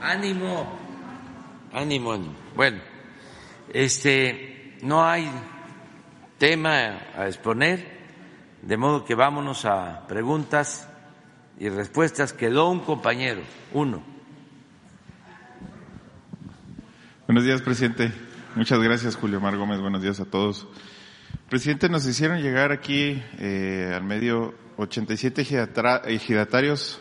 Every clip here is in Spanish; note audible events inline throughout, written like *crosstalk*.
ánimo, ánimo, ánimo. Bueno, este, no hay tema a exponer, de modo que vámonos a preguntas y respuestas. Quedó un compañero, uno. Buenos días, presidente. Muchas gracias, Julio Mar Gómez. Buenos días a todos. Presidente, nos hicieron llegar aquí eh, al medio 87 ejidatarios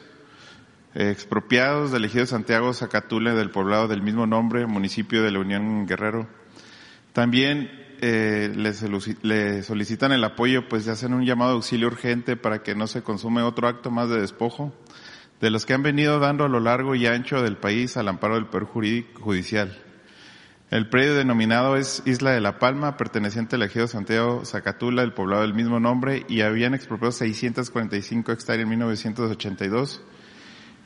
expropiados del ejido Santiago Zacatule del poblado del mismo nombre, municipio de la Unión Guerrero. También eh, le, solicitan el apoyo, pues ya hacen un llamado de auxilio urgente para que no se consume otro acto más de despojo de los que han venido dando a lo largo y ancho del país al amparo del Poder Judicial. El predio denominado es Isla de la Palma, perteneciente al ejido Santiago Zacatula, del poblado del mismo nombre, y habían expropiado 645 hectáreas en 1982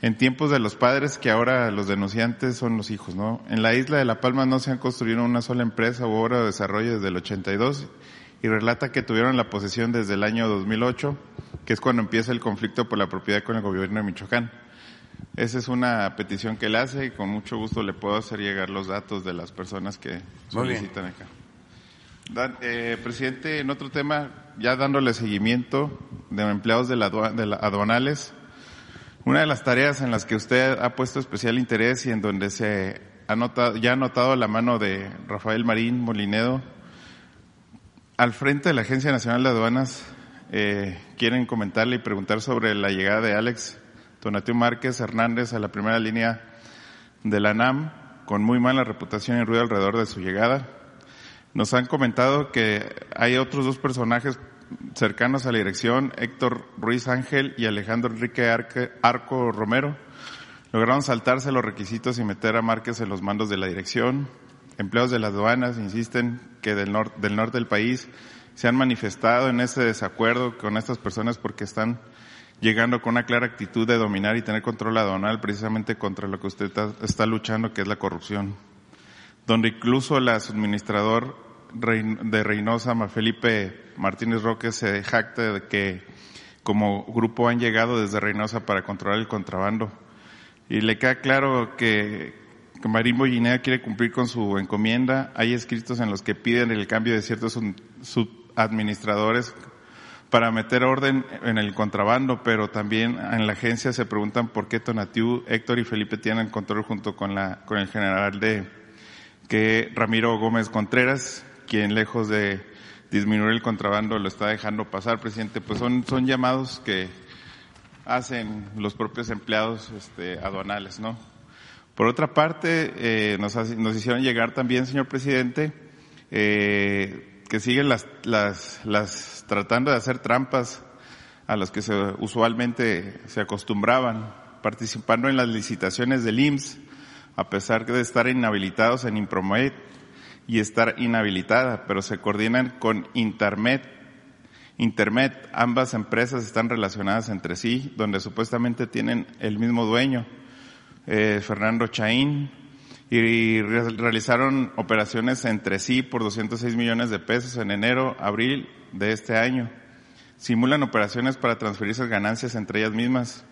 en tiempos de los padres que ahora los denunciantes son los hijos, ¿no? En la isla de La Palma no se han construido una sola empresa u obra de desarrollo desde el 82 y relata que tuvieron la posesión desde el año 2008, que es cuando empieza el conflicto por la propiedad con el gobierno de Michoacán. Esa es una petición que él hace y con mucho gusto le puedo hacer llegar los datos de las personas que solicitan acá. eh, presidente, en otro tema, ya dándole seguimiento de empleados de la, de la aduanales, una de las tareas en las que usted ha puesto especial interés y en donde se ha notado, ya ha notado la mano de Rafael Marín Molinedo, al frente de la Agencia Nacional de Aduanas, eh, quieren comentarle y preguntar sobre la llegada de Alex Tonatio Márquez Hernández a la primera línea de la NAM, con muy mala reputación y ruido alrededor de su llegada. Nos han comentado que hay otros dos personajes cercanos a la dirección, Héctor Ruiz Ángel y Alejandro Enrique Arco Romero, lograron saltarse los requisitos y meter a Márquez en los mandos de la dirección. Empleados de las aduanas insisten que del, norte del país se han manifestado en ese desacuerdo con estas personas porque están llegando con una clara actitud de dominar y tener control aduanal precisamente contra lo que usted está luchando, que es la corrupción. Donde incluso el administrador de Reynosa, Felipe Martínez Roque, se jacta de que como grupo han llegado desde Reynosa para controlar el contrabando. Y le queda claro que, Marín Bollinea quiere cumplir con su encomienda. Hay escritos en los que piden el cambio de ciertos subadministradores para meter orden en el contrabando, pero también en la agencia se preguntan por qué Tonatiu, Héctor y Felipe tienen control junto con la, con el general de, que Ramiro Gómez Contreras, quien lejos de disminuir el contrabando lo está dejando pasar, presidente, pues son, son llamados que hacen los propios empleados este, aduanales, ¿no? Por otra parte, eh, nos, nos, hicieron llegar también, señor presidente, eh, que siguen las, las, las, tratando de hacer trampas a las que se, usualmente se acostumbraban, participando en las licitaciones del IMSS, a pesar de estar inhabilitados en Impromet, y estar inhabilitada, pero se coordinan con Intermet. Intermet, ambas empresas están relacionadas entre sí, donde supuestamente tienen el mismo dueño, eh, Fernando Chaín, y realizaron operaciones entre sí por 206 millones de pesos en enero, abril de este año. Simulan operaciones para transferir esas ganancias entre ellas mismas.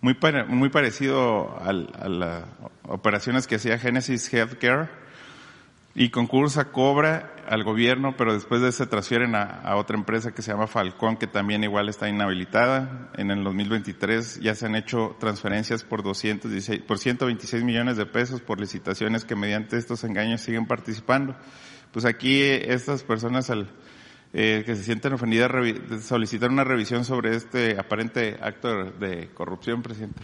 Muy, muy parecido a las operaciones que hacía Genesis Healthcare, y concursa, cobra al gobierno, pero después de eso se transfieren a, otra empresa que se llama Falcón, que también igual está inhabilitada. En el 2023 ya se han hecho transferencias por 216, por 126 millones de pesos por licitaciones que mediante estos engaños siguen participando. Pues aquí estas personas al, eh, que se sienten ofendidas solicitan una revisión sobre este aparente acto de corrupción, presidente.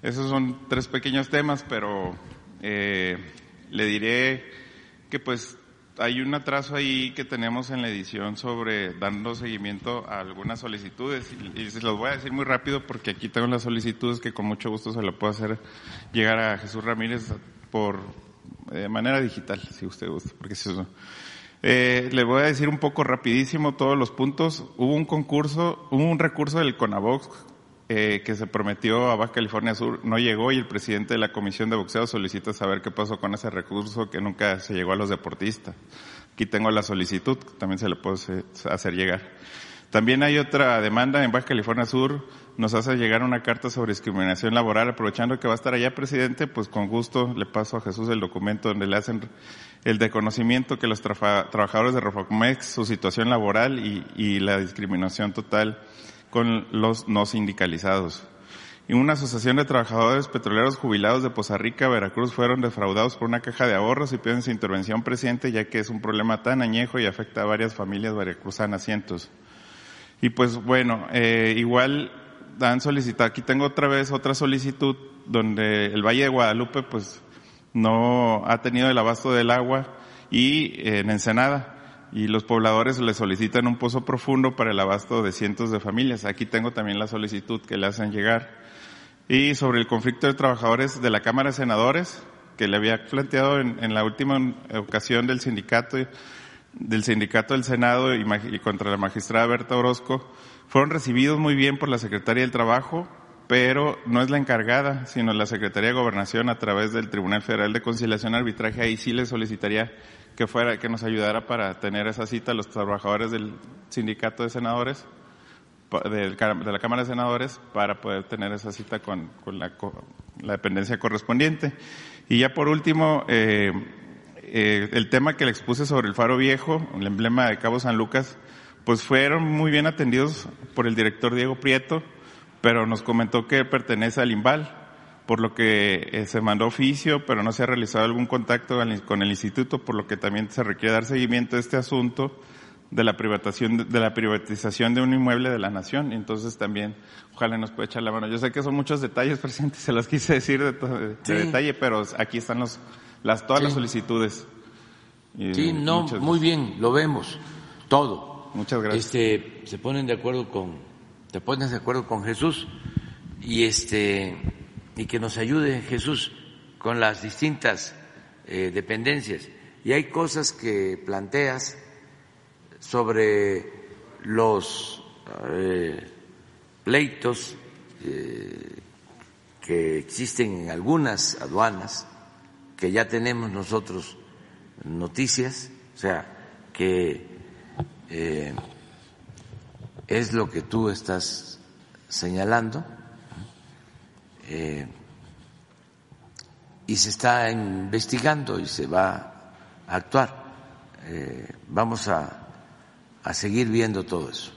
Esos son tres pequeños temas, pero eh, le diré que pues hay un atraso ahí que tenemos en la edición sobre dando seguimiento a algunas solicitudes y, se los voy a decir muy rápido porque aquí tengo las solicitudes que con mucho gusto se lo puedo hacer llegar a Jesús Ramírez por de manera digital, si usted gusta, porque si eh, le voy a decir un poco rapidísimo todos los puntos. Hubo un concurso, hubo un recurso del CONAVOX eh, que se prometió a Baja California Sur no llegó y el presidente de la Comisión de Boxeo solicita saber qué pasó con ese recurso que nunca se llegó a los deportistas. Aquí tengo la solicitud, también se le puedo hacer llegar. También hay otra demanda en Baja California Sur nos hace llegar una carta sobre discriminación laboral, aprovechando que va a estar allá, presidente, pues con gusto le paso a Jesús el documento donde le hacen el de conocimiento que los trabajadores de Rofacomex, su situación laboral y, la discriminación total con los no sindicalizados. Y una asociación de trabajadores petroleros jubilados de Poza Rica, Veracruz, fueron defraudados por una caja de ahorros y piden su intervención, presidente, ya que es un problema tan añejo y afecta a varias familias veracruzanas, cientos. Y pues bueno, eh, igual han solicitado, aquí tengo otra vez otra solicitud donde el Valle de Guadalupe pues no ha tenido el abasto del agua y eh, en Ensenada y los pobladores le solicitan un pozo profundo para el abasto de cientos de familias. Aquí tengo también la solicitud que le hacen llegar. Y sobre el conflicto de trabajadores de la Cámara de Senadores, que le había planteado en, la última ocasión del sindicato, del sindicato del Senado y, contra la magistrada Berta Orozco, fueron recibidos muy bien por la Secretaría del Trabajo, pero no es la encargada, sino la Secretaría de Gobernación a través del Tribunal Federal de Conciliación y Arbitraje. Ahí sí le solicitaría que fuera, que nos ayudara para tener esa cita los trabajadores del sindicato de senadores, de la Cámara de Senadores, para poder tener esa cita con, la, dependencia correspondiente. Y ya por último, eh, eh, el tema que le expuse sobre el faro viejo, el emblema de Cabo San Lucas, pues fueron muy bien atendidos por el director Diego Prieto, pero nos comentó que pertenece al IMBAL, por lo que eh, se mandó oficio, pero no se ha realizado algún contacto con el instituto, por lo que también se requiere dar seguimiento a este asunto de la privatización de la privatización de un inmueble de la nación. Entonces también, ojalá nos pueda echar la mano. Yo sé que son muchos detalles, *laughs* presidente, se los quise decir de, detalle, pero aquí están los, las, todas las solicitudes. sí, no, muy bien, lo vemos, todo. Muchas gracias. Este, se ponen de acuerdo con, te pones de acuerdo con Jesús y este y que nos ayude Jesús con las distintas eh, dependencias. Y hay cosas que planteas sobre los eh, pleitos eh, que existen en algunas aduanas, que ya tenemos nosotros noticias, o sea, que es lo que tú estás señalando eh, y se está investigando y se va a actuar. Eh, vamos a, seguir viendo todo eso.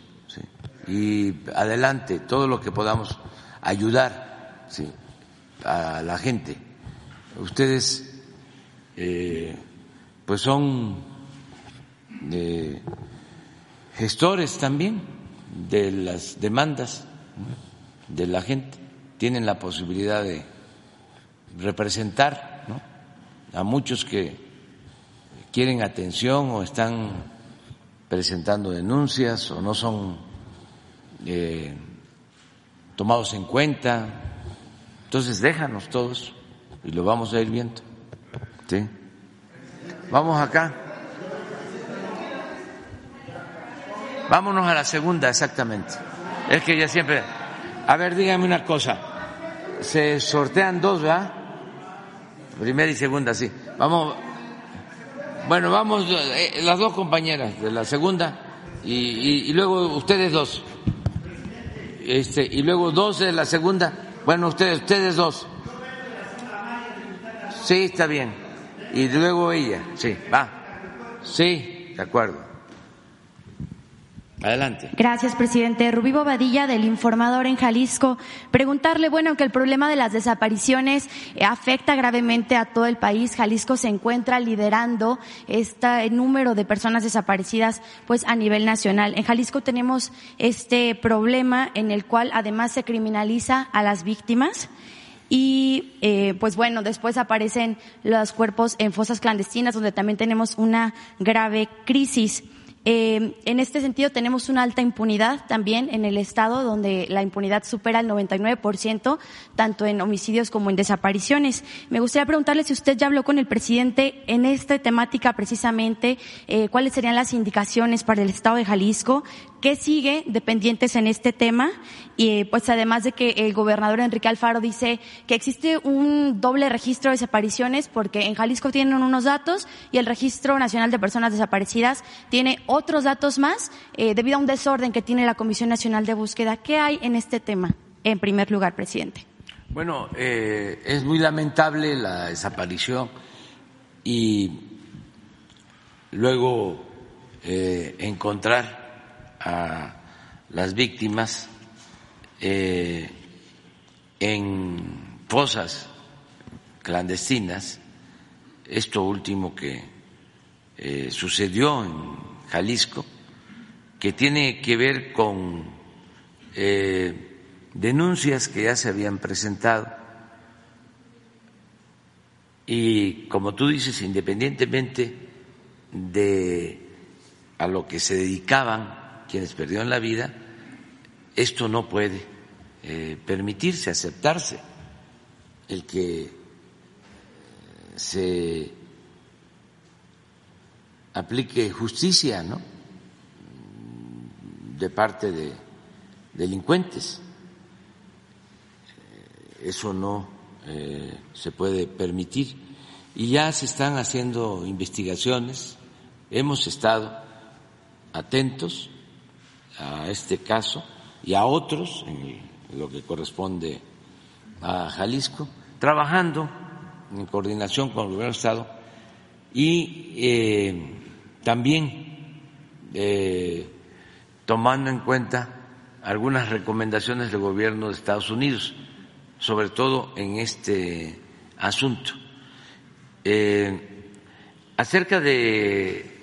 Y adelante, todo lo que podamos ayudar a la gente. Ustedes pues son gestores también de las demandas de la gente, tienen la posibilidad de representar a muchos que quieren atención o están presentando denuncias o no son eh, tomados en cuenta. Entonces déjanos todos y lo vamos a ir viendo. ¿sí? Vamos acá. Vámonos a la segunda, exactamente. Es que ya siempre. A ver, dígame una cosa. Se sortean dos, ¿verdad? Primera y segunda, sí. Vamos. Bueno, vamos eh, las dos compañeras de la segunda y, y, luego ustedes dos. Este, y luego dos de la segunda. Bueno, ustedes, ustedes dos. Sí, está bien. Y luego ella, sí, va. Sí, de acuerdo. Adelante. Gracias, presidente. Rubí Bobadilla, del Informador en Jalisco. Preguntarle, bueno, que el problema de las desapariciones eh, afecta gravemente a todo el país. Jalisco se encuentra liderando este número de personas desaparecidas, pues a nivel nacional. En Jalisco tenemos este problema en el cual además se criminaliza a las víctimas. Y eh, pues bueno, después aparecen los cuerpos en fosas clandestinas, donde también tenemos una grave crisis. Eh, en este sentido, tenemos una alta impunidad también en el Estado, donde la impunidad supera el 99%, tanto en homicidios como en desapariciones. Me gustaría preguntarle si usted ya habló con el presidente en esta temática precisamente, eh, cuáles serían las indicaciones para el Estado de Jalisco, qué sigue dependientes en este tema y pues además de que el gobernador Enrique Alfaro dice que existe un doble registro de desapariciones porque en Jalisco tienen unos datos y el Registro Nacional de Personas Desaparecidas tiene otros datos más eh, debido a un desorden que tiene la Comisión Nacional de Búsqueda. ¿Qué hay en este tema? en primer lugar, presidente. Bueno, eh, es muy lamentable la desaparición y luego eh, encontrar a las víctimas eh, en fosas clandestinas, esto último que eh, sucedió en Jalisco, que tiene que ver con eh, denuncias que ya se habían presentado. Y, como tú dices, independientemente de a lo que se dedicaban quienes perdieron la vida, esto no puede eh, permitirse, aceptarse el que eh, se aplique justicia, ¿no? De parte de delincuentes. Eh, eso no se puede permitir. Y ya se están haciendo investigaciones, hemos estado atentos a este caso y a otros en lo que corresponde a Jalisco, trabajando en coordinación con el gobierno del Estado y eh, también eh, tomando en cuenta algunas recomendaciones del gobierno de Estados Unidos, sobre todo en este asunto. Eh, acerca de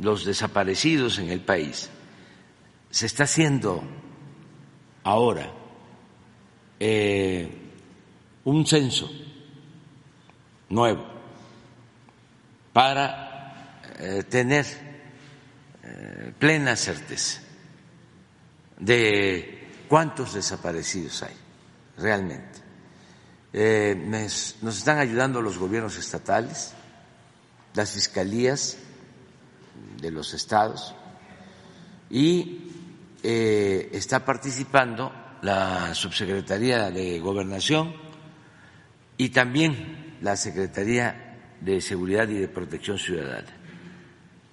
los desaparecidos en el país, se está haciendo ahora eh, un censo nuevo para eh, tener eh, plena certeza de cuántos desaparecidos hay realmente. nos están ayudando los gobiernos estatales, las fiscalías de los estados y eh, está participando la Subsecretaría de Gobernación y también la Secretaría de Seguridad y de Protección Ciudadana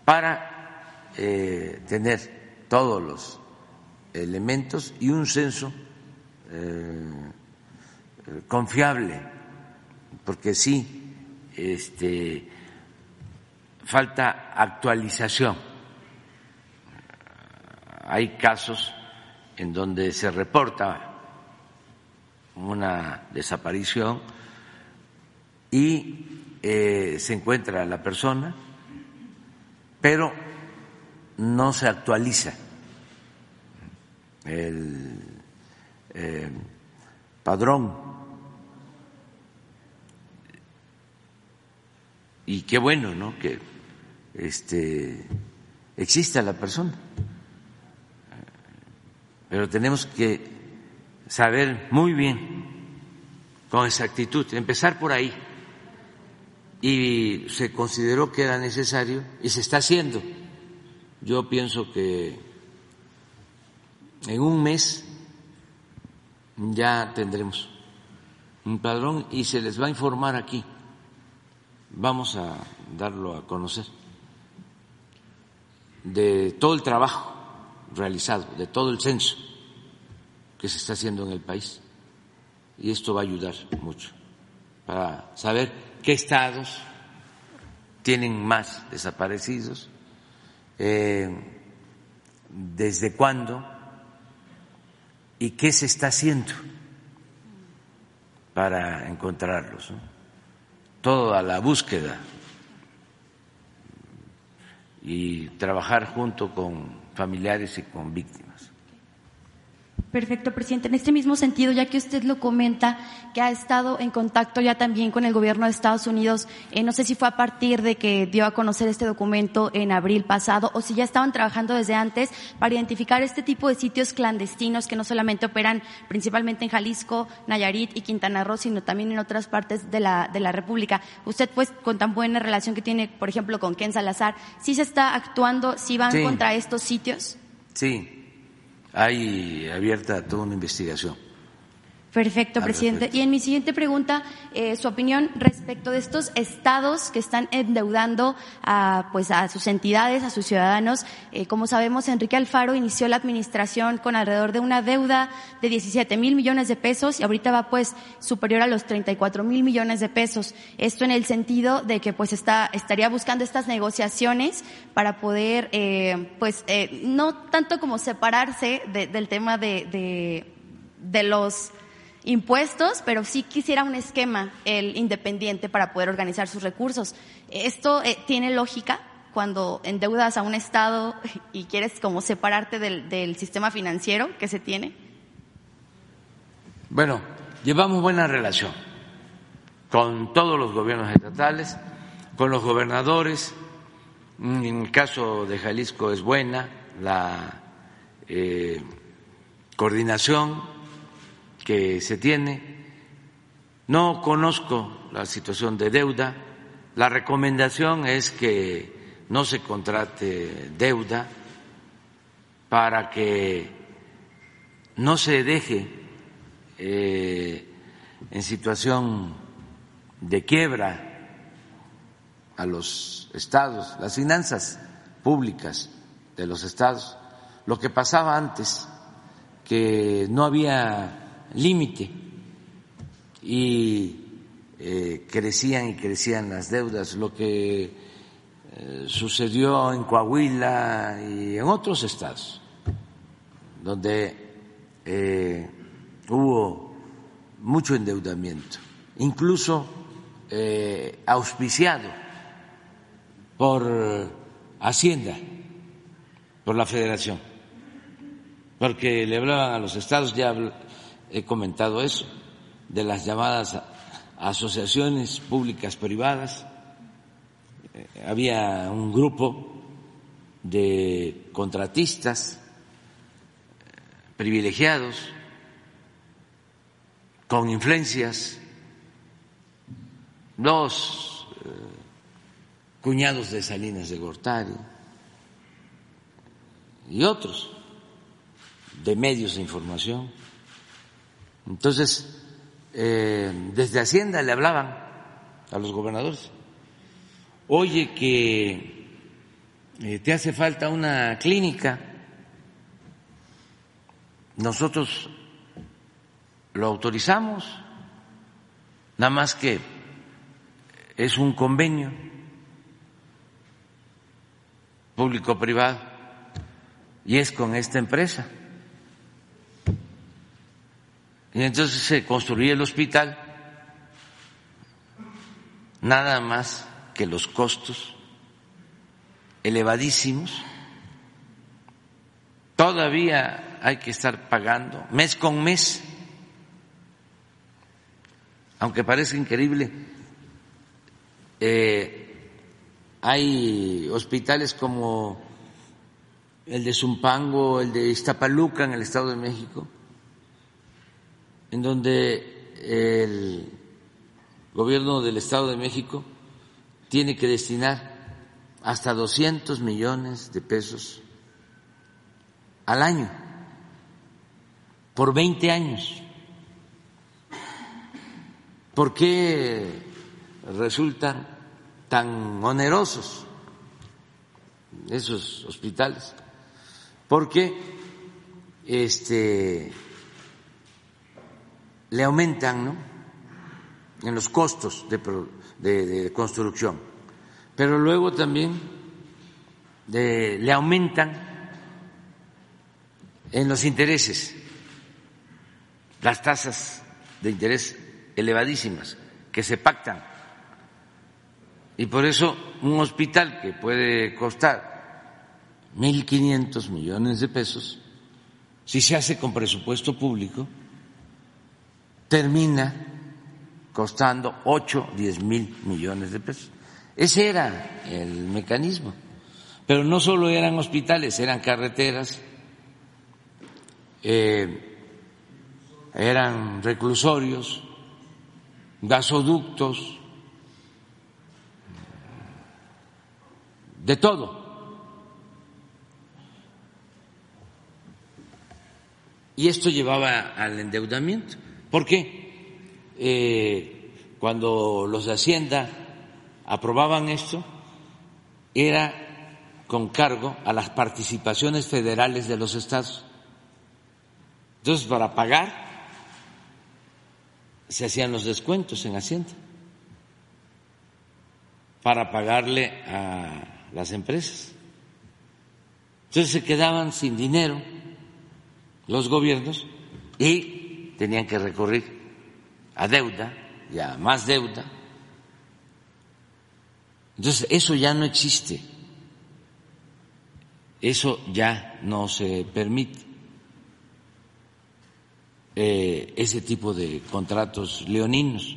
para eh, tener todos los elementos y un censo eh, confiable, porque sí, este, falta actualización hay casos en donde se reporta una desaparición y eh, se encuentra la persona, pero no se actualiza el eh, padrón. Y qué bueno, ¿no? Que este, exista la persona pero tenemos que saber muy bien con exactitud, empezar por ahí. Y se consideró que era necesario y se está haciendo. Yo pienso que en un mes ya tendremos un padrón y se les va a informar aquí. Vamos a darlo a conocer de todo el trabajo realizado, de todo el censo que se está haciendo en el país. Y esto va a ayudar mucho para saber qué estados tienen más desaparecidos, eh, desde cuándo y qué se está haciendo para encontrarlos. Toda la búsqueda y trabajar junto con familiares y con víctimas. Perfecto, presidente. En este mismo sentido, ya que usted lo comenta, que ha estado en contacto ya también con el gobierno de Estados Unidos, eh, no sé si fue a partir de que dio a conocer este documento en abril pasado o si ya estaban trabajando desde antes para identificar este tipo de sitios clandestinos que no solamente operan principalmente en Jalisco, Nayarit y Quintana Roo, sino también en otras partes de la, de la República. Usted, pues, con tan buena relación que tiene, por ejemplo, con Ken Salazar, ¿sí se está actuando, si van contra estos sitios? Sí, hay abierta toda una investigación Perfecto, presidente. Y en mi siguiente pregunta, eh, su opinión respecto de estos estados que están endeudando a, pues, a sus entidades, a sus ciudadanos. Eh, como sabemos, Enrique Alfaro inició la administración con alrededor de una deuda de 17 mil millones de pesos y ahorita va pues superior a los 34 mil millones de pesos. Esto en el sentido de que pues está, estaría buscando estas negociaciones para poder, eh, pues, eh, no tanto como separarse de, del tema de, de, de los impuestos, pero sí quisiera un esquema el independiente para poder organizar sus recursos. ¿Esto eh, tiene lógica cuando endeudas a un Estado *laughs* y quieres como separarte del, del sistema financiero que se tiene? Bueno, llevamos buena relación con todos los gobiernos estatales, con los gobernadores. En el caso de Jalisco es buena la eh, coordinación que se tiene. No conozco la situación de deuda. La recomendación es que no se contrate deuda para que no se deje eh, en situación de quiebra a los estados, las finanzas públicas de los estados. Lo que pasaba antes, que no había límite. Y eh, crecían y crecían las deudas, lo que eh, sucedió en Coahuila y en otros estados, donde eh, hubo mucho endeudamiento, incluso auspiciado por Hacienda, por la Federación, porque le hablaban a los estados, ya he comentado eso, de las llamadas asociaciones públicas privadas. Eh, había un grupo de contratistas eh, privilegiados con influencias, los eh, cuñados de Salinas de Gortari. Y otros de medios de información entonces, eh, desde Hacienda le hablaban a los gobernadores, oye que eh, te hace falta una clínica, nosotros lo autorizamos, nada más que es un convenio público-privado y es con esta empresa. Y entonces se construye el hospital, nada más que los costos elevadísimos. Todavía hay que estar pagando mes con mes, aunque parece increíble. Eh, hay hospitales como el de Zumpango, el de Iztapaluca en el Estado de México, en donde el gobierno del Estado de México tiene que destinar hasta 200 millones de pesos al año por 20 años. ¿Por qué resultan tan onerosos esos hospitales? Porque este le aumentan ¿no? en los costos de, construcción, pero luego también le aumentan en los intereses, las tasas de interés elevadísimas que se pactan. Y por eso un hospital que puede costar 1.500 millones de pesos, si se hace con presupuesto público, termina costando 8, 10 mil millones de pesos. Ese era el mecanismo. Pero no solo eran hospitales, eran carreteras, eh, eran reclusorios, gasoductos, de todo. Y esto llevaba al endeudamiento ¿Por qué? Eh, cuando los de Hacienda aprobaban esto, era con cargo a las participaciones federales de los estados. Entonces, para pagar, se hacían los descuentos en Hacienda para pagarle a las empresas. Entonces se quedaban sin dinero los gobiernos y tenían que recurrir a deuda y a más deuda. Entonces eso ya no existe, eso ya no se permite. Eh, ese tipo de contratos leoninos.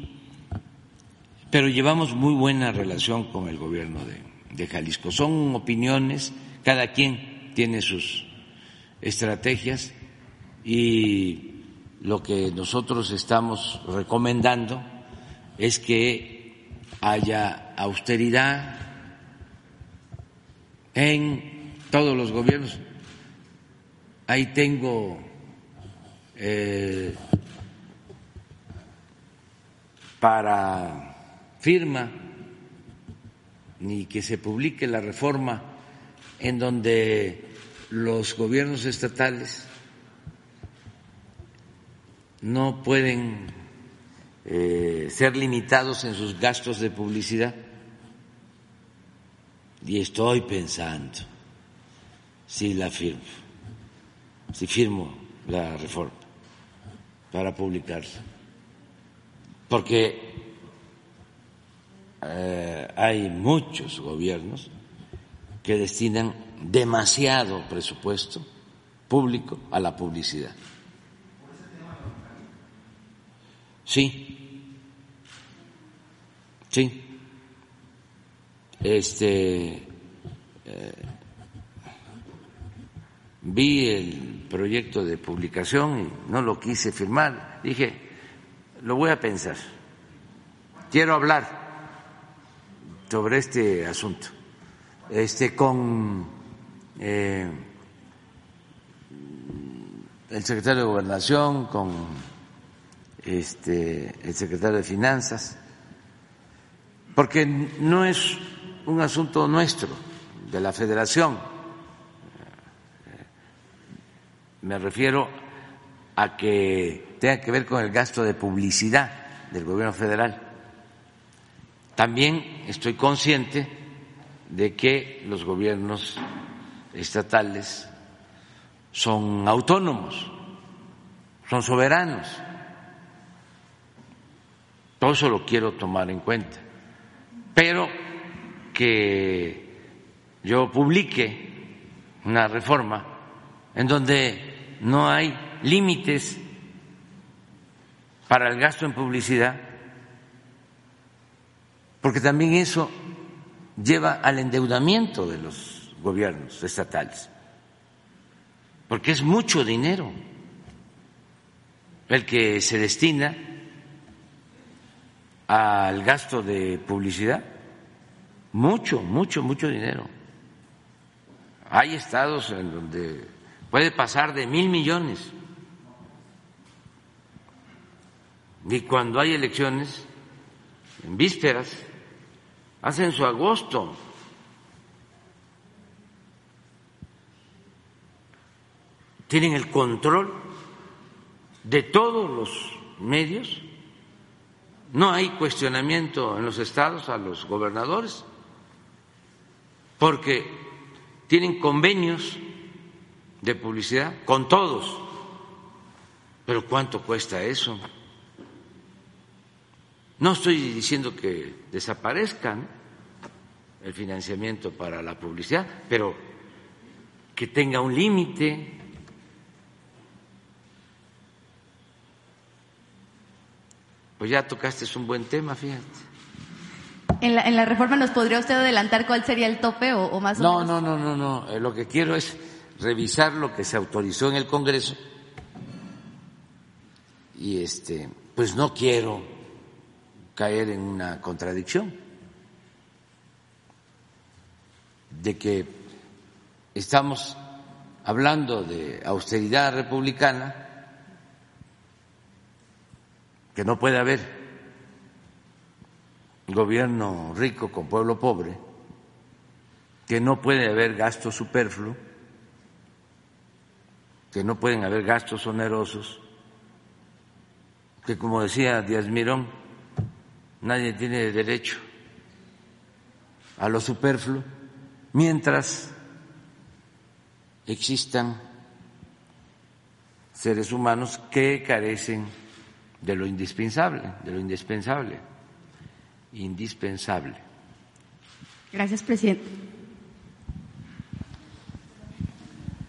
Pero llevamos muy buena relación con el gobierno de, de Jalisco. Son opiniones, cada quien tiene sus estrategias y lo que nosotros estamos recomendando es que haya austeridad en todos los gobiernos. Ahí tengo eh, para firma ni que se publique la reforma en donde los gobiernos estatales no pueden eh, ser limitados en sus gastos de publicidad. Y estoy pensando si la firmo, si firmo la reforma para publicarse, porque eh, hay muchos gobiernos que destinan demasiado presupuesto público a la publicidad. Sí, sí. Este eh, vi el proyecto de publicación y no lo quise firmar. Dije, lo voy a pensar. Quiero hablar sobre este asunto, este con eh, el secretario de Gobernación, con este, el secretario de Finanzas, porque no es un asunto nuestro, de la Federación Me refiero a que tenga que ver con el gasto de publicidad del gobierno federal. También estoy consciente de que los gobiernos estatales son autónomos, son soberanos. Todo eso lo quiero tomar en cuenta. Pero que yo publique una reforma en donde no hay límites para el gasto en publicidad, porque también eso lleva al endeudamiento de los gobiernos estatales, porque es mucho dinero el que se destina al gasto de publicidad, mucho, mucho, mucho dinero. Hay estados en donde puede pasar de mil millones. Y cuando hay elecciones, en vísperas, hacen su agosto. Tienen el control de todos los medios. No hay cuestionamiento en los estados a los gobernadores porque tienen convenios de publicidad con todos. Pero ¿cuánto cuesta eso? No estoy diciendo que desaparezcan el financiamiento para la publicidad, pero que tenga un límite. Pues ya tocaste es un buen tema, fíjate. En la, en la reforma nos podría usted adelantar cuál sería el tope o, más o no, menos. No, no, no, no. Eh, lo que quiero es revisar lo que se autorizó en el Congreso y este pues no quiero caer en una contradicción de que estamos hablando de austeridad republicana que no puede haber gobierno rico con pueblo pobre, que no puede haber gasto superfluo, que no pueden haber gastos onerosos, que como decía Díaz Mirón, nadie tiene derecho a lo superfluo, mientras existan seres humanos que carecen de lo indispensable, de lo indispensable, indispensable. Gracias, presidente.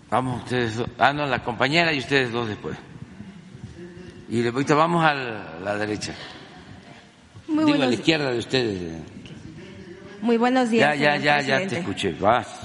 Vamos ustedes dos. Ah, no, la compañera y ustedes dos después. Y ahorita vamos a la derecha. Muy Digo, a la izquierda de ustedes. Muy buenos días. Ya, ya, ya, ya te escuché. Vas.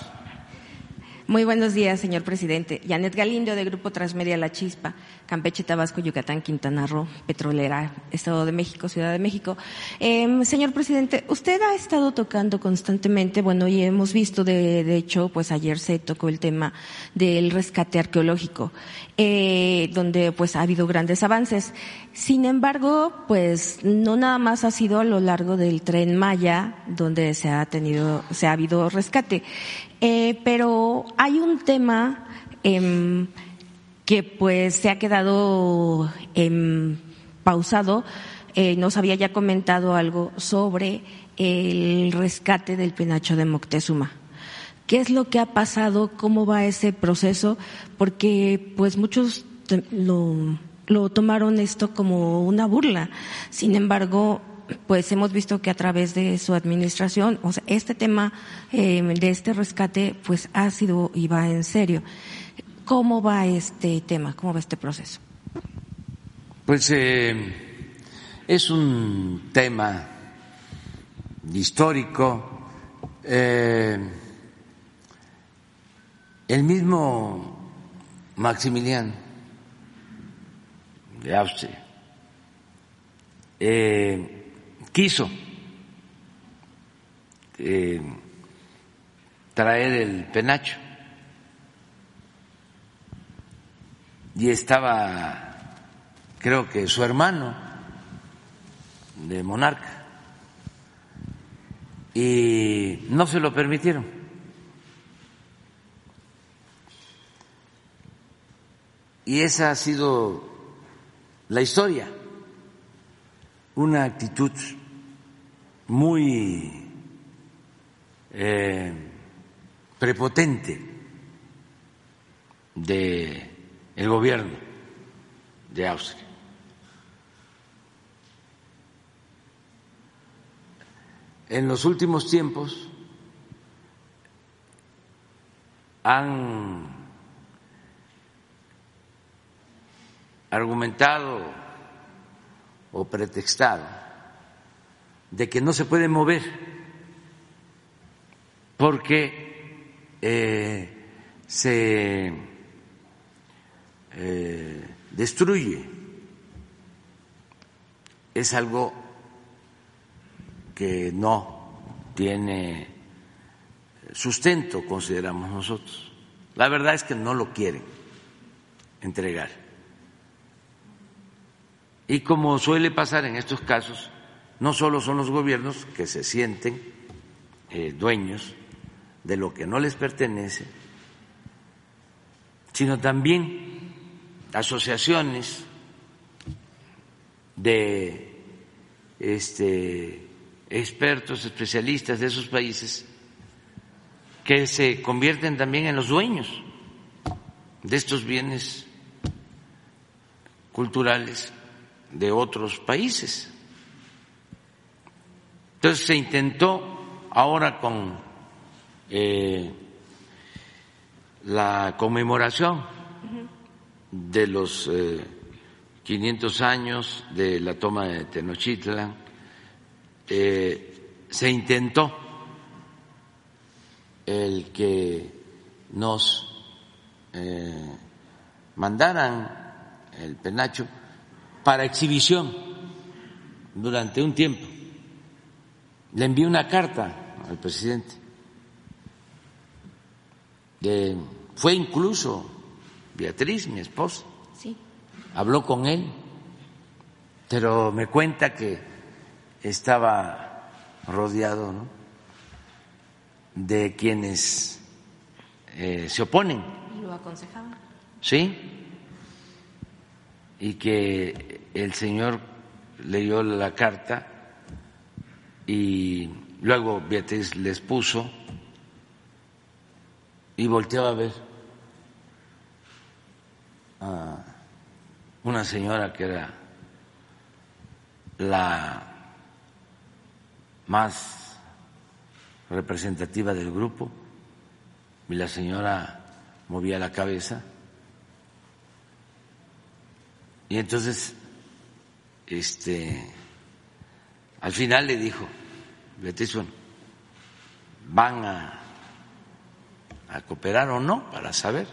Muy buenos días, señor presidente. Janet Galindo, de Grupo Transmedia La Chispa, Campeche, Tabasco, Yucatán, Quintana Roo, Petrolera, Estado de México, Ciudad de México. Eh, señor presidente, usted ha estado tocando constantemente, bueno, y hemos visto, de, de hecho, pues ayer se tocó el tema del rescate arqueológico, eh, donde pues ha habido grandes avances. Sin embargo, pues no nada más ha sido a lo largo del tren Maya donde se ha tenido, se ha habido rescate. Eh, pero hay un tema em, que pues se ha quedado em, pausado. Eh, nos había ya comentado algo sobre el rescate del penacho de Moctezuma. ¿Qué es lo que ha pasado? ¿Cómo va ese proceso? Porque pues muchos lo, lo tomaron esto como una burla. Sin embargo, pues hemos visto que a través de su administración, o sea, este tema eh, de este rescate, pues ha sido y va en serio. ¿Cómo va este tema? ¿Cómo va este proceso? Pues eh, es un tema histórico. Eh, el mismo Maximiliano de Austria quiso eh, traer el penacho. Y estaba, creo que su hermano de monarca, y no se lo permitieron. Y esa ha sido la historia, una actitud muy eh, prepotente de el gobierno de Austria. En los últimos tiempos han argumentado o pretextado de que no se puede mover porque eh, se eh, destruye. Es algo que no tiene sustento, consideramos nosotros. La verdad es que no lo quieren entregar. Y como suele pasar en estos casos, no solo son los gobiernos que se sienten eh, dueños de lo que no les pertenece, sino también asociaciones de este, expertos, especialistas de esos países que se convierten también en los dueños de estos bienes culturales de otros países. Entonces se intentó ahora con eh, la conmemoración de los eh, 500 años de la toma de Tenochtitlan, eh, se intentó el que nos eh, mandaran el penacho para exhibición durante un tiempo. Le envié una carta al presidente. De- fue incluso Beatriz, mi esposa, Sí. habló con él pero me cuenta que estaba rodeado ¿no? de quienes eh, se oponen. ¿Lo aconsejaban? Sí, y que el señor leyó la carta y luego Beatriz les puso y volteó a ver a una señora que era la más representativa del grupo y la señora movía la cabeza. Y entonces este al final le dijo Bueno, van a, a cooperar o no para saber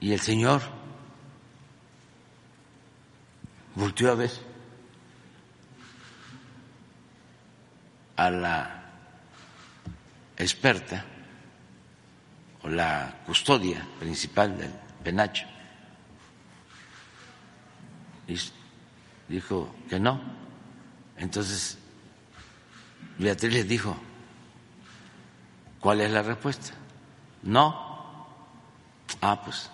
y el señor volteó a ver a la experta o la custodia principal del penacho y dijo que no. Entonces Beatriz le dijo, ¿cuál es la respuesta? No. Ah, pues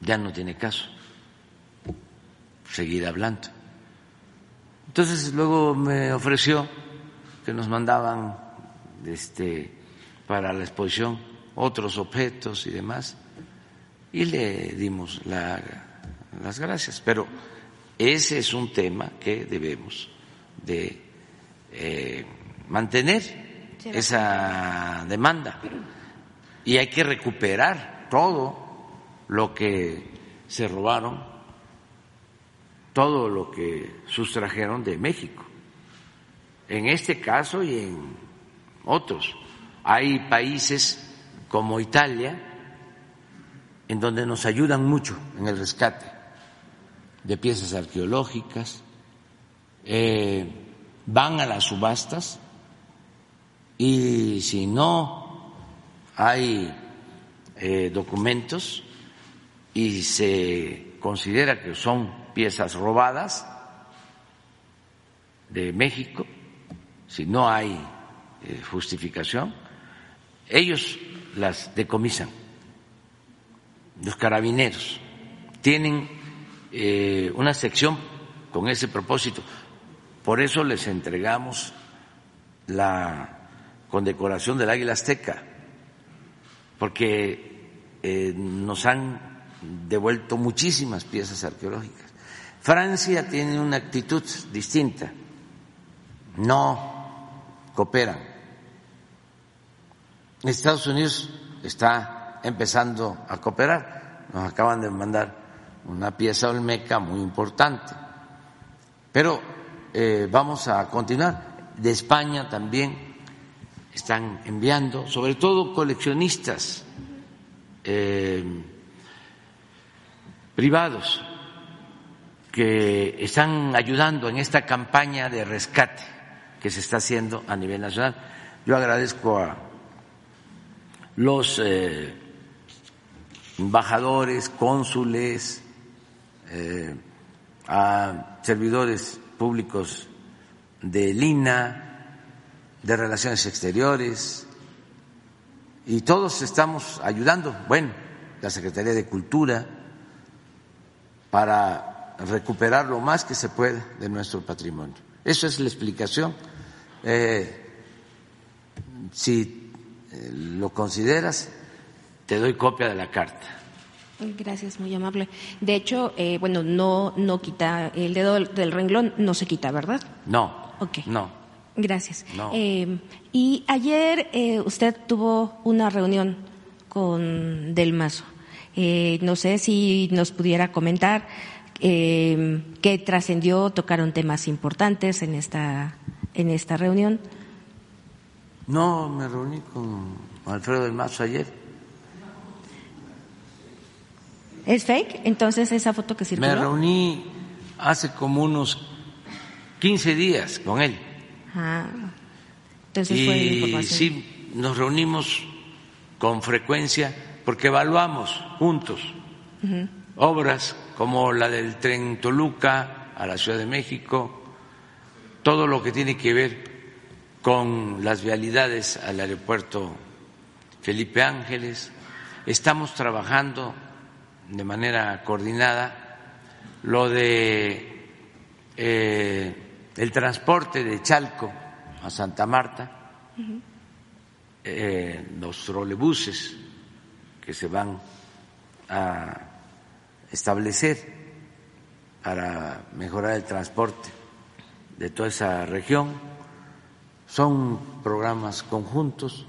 ya no tiene caso seguir hablando. Entonces luego me ofreció que nos mandaban este para la exposición otros objetos y demás y le dimos las gracias. Pero ese es un tema que debemos de eh, mantener esa demanda y hay que recuperar todo lo que se robaron, todo lo que sustrajeron de México. En este caso y en otros. Hay países como Italia en donde nos ayudan mucho en el rescate de piezas arqueológicas, eh, van a las subastas y si no hay eh, documentos y se considera que son piezas robadas de México, si no hay eh, justificación, ellos las decomisan. Los carabineros tienen eh, una sección con ese propósito. Por eso les entregamos la condecoración del Águila Azteca, porque eh, nos han devuelto muchísimas piezas arqueológicas. Francia tiene una actitud distinta, no cooperan. Estados Unidos está empezando a cooperar. Nos acaban de mandar una pieza olmeca muy importante. Pero eh, vamos a continuar. De España también están enviando, sobre todo coleccionistas eh, privados que están ayudando en esta campaña de rescate que se está haciendo a nivel nacional. Yo agradezco a los eh, embajadores, cónsules, eh, a servidores públicos de Lina, de Relaciones Exteriores, y todos estamos ayudando, bueno, la Secretaría de Cultura, para recuperar lo más que se pueda de nuestro patrimonio. Eso es la explicación. Eh, si eh, lo consideras, te doy copia de la carta. Gracias, muy amable. De hecho, eh, bueno, no, no quita el dedo del, renglón, no se quita, ¿verdad? No. Ok. No. Gracias. Eh, y ayer eh, usted tuvo una reunión con Del Mazo. no sé si nos pudiera comentar qué trascendió, tocaron temas importantes en esta, en esta reunión. No, me reuní con Alfredo Del Mazo ayer ¿Es fake? Entonces esa foto que circuló. Me reuní hace como unos 15 días con él. Ah. Entonces fue información. Sí, nos reunimos con frecuencia porque evaluamos juntos obras como la del tren Toluca a la Ciudad de México, todo lo que tiene que ver con las vialidades al aeropuerto Felipe Ángeles. Estamos trabajando de manera coordinada lo de eh, el transporte de Chalco a Santa Marta, eh, los trolebuses que se van a establecer para mejorar el transporte de toda esa región. Son programas conjuntos.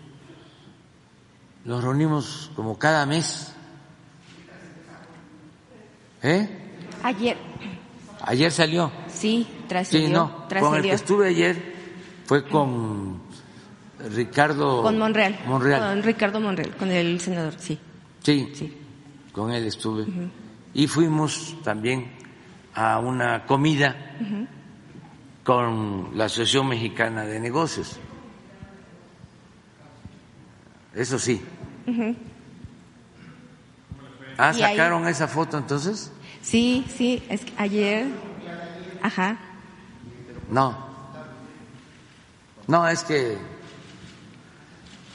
Nos reunimos como cada mes. ¿Eh? Ayer. Ayer salió. Sí, trascendió. Sí, no. Con el que estuve ayer fue con Ricardo. Con Monreal. Monreal. Con Ricardo Monreal, con el senador, sí. Sí. Sí. Con él estuve. Y fuimos también a una comida con la Asociación Mexicana de Negocios. Eso sí. ¿Ah, ahí- sacaron esa foto entonces? Sí, sí, es que ayer. Ajá. No. No, es que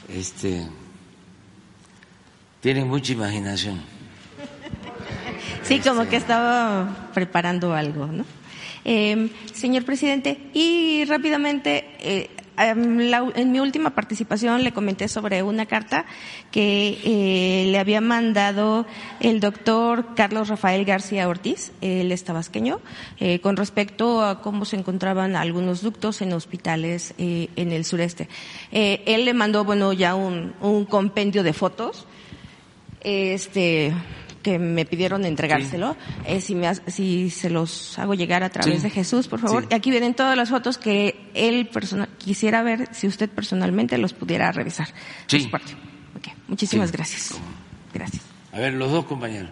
este tienen mucha imaginación. *laughs* Sí, como que estaba preparando algo, ¿no? Eh, señor presidente, y rápidamente, eh, en mi última participación le comenté sobre una carta que eh, le había mandado el doctor Carlos Rafael García Ortiz, el tabasqueño, eh, con respecto a cómo se encontraban algunos ductos en hospitales eh, en el sureste. Él le mandó, bueno, ya un compendio de fotos este que me pidieron entregárselo, eh, si, me, si se los hago llegar a través Sí. de Jesús, por favor. Sí. Y aquí vienen todas las fotos que él persona, quisiera ver, si usted personalmente los pudiera revisar. Sí. Su parte. Muchísimas gracias. Gracias. A ver, los dos compañeros.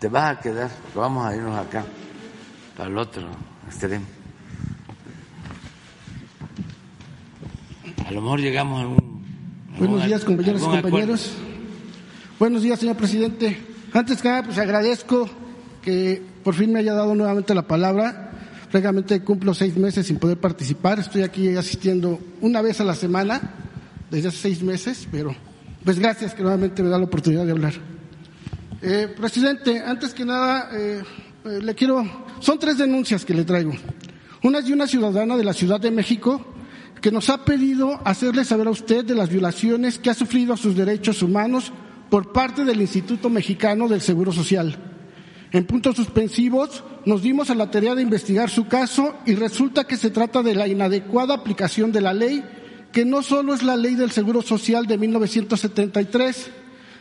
Te vas a quedar, vamos a irnos acá, para el otro extremo. A lo mejor llegamos a un... Buenos días, compañeros y compañeros. Buenos días, señor presidente. Antes que nada, pues agradezco que por fin me haya dado nuevamente la palabra. Francamente, cumplo seis meses sin poder participar. Estoy aquí asistiendo una vez a la semana desde hace seis meses, pero pues gracias que nuevamente me da la oportunidad de hablar. Eh, presidente, antes que nada, eh, eh, le quiero. Son tres denuncias que le traigo. Una es de una ciudadana de la Ciudad de México que nos ha pedido hacerle saber a usted de las violaciones que ha sufrido a sus derechos humanos por parte del Instituto Mexicano del Seguro Social. En puntos suspensivos, nos dimos a la tarea de investigar su caso y resulta que se trata de la inadecuada aplicación de la ley, que no solo es la ley del Seguro Social de 1973,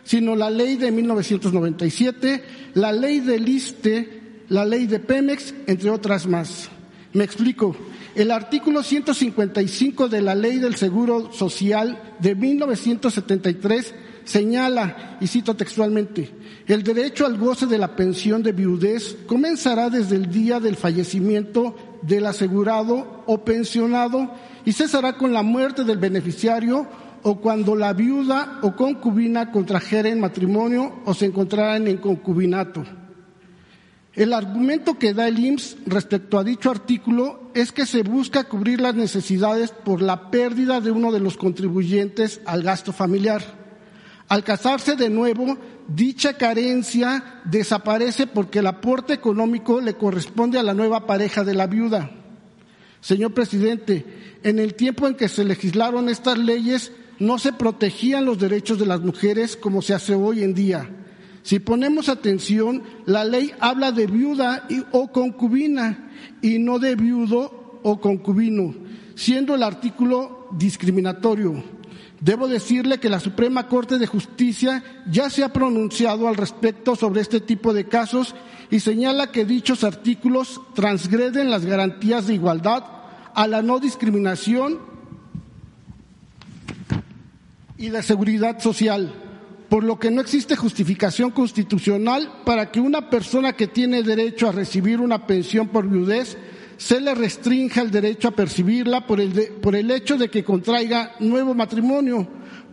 sino la ley de 1997, la ley del ISTE, la ley de Pemex, entre otras más. Me explico. El artículo 155 de la ley del Seguro Social de 1973 señala, y cito textualmente, el derecho al goce de la pensión de viudez comenzará desde el día del fallecimiento del asegurado o pensionado y cesará con la muerte del beneficiario o cuando la viuda o concubina contrajeren matrimonio o se encontraran en concubinato. El argumento que da el IMSS respecto a dicho artículo es que se busca cubrir las necesidades por la pérdida de uno de los contribuyentes al gasto familiar. Al casarse de nuevo, dicha carencia desaparece porque el aporte económico le corresponde a la nueva pareja de la viuda. Señor presidente, en el tiempo en que se legislaron estas leyes no se protegían los derechos de las mujeres como se hace hoy en día. Si ponemos atención, la ley habla de viuda o concubina y no de viudo o concubino, siendo el artículo discriminatorio. Debo decirle que la Suprema Corte de Justicia ya se ha pronunciado al respecto sobre este tipo de casos y señala que dichos artículos transgreden las garantías de igualdad a la no discriminación y de seguridad social, por lo que no existe justificación constitucional para que una persona que tiene derecho a recibir una pensión por viudez se le restrinja el derecho a percibirla por el, por el hecho de que contraiga nuevo matrimonio,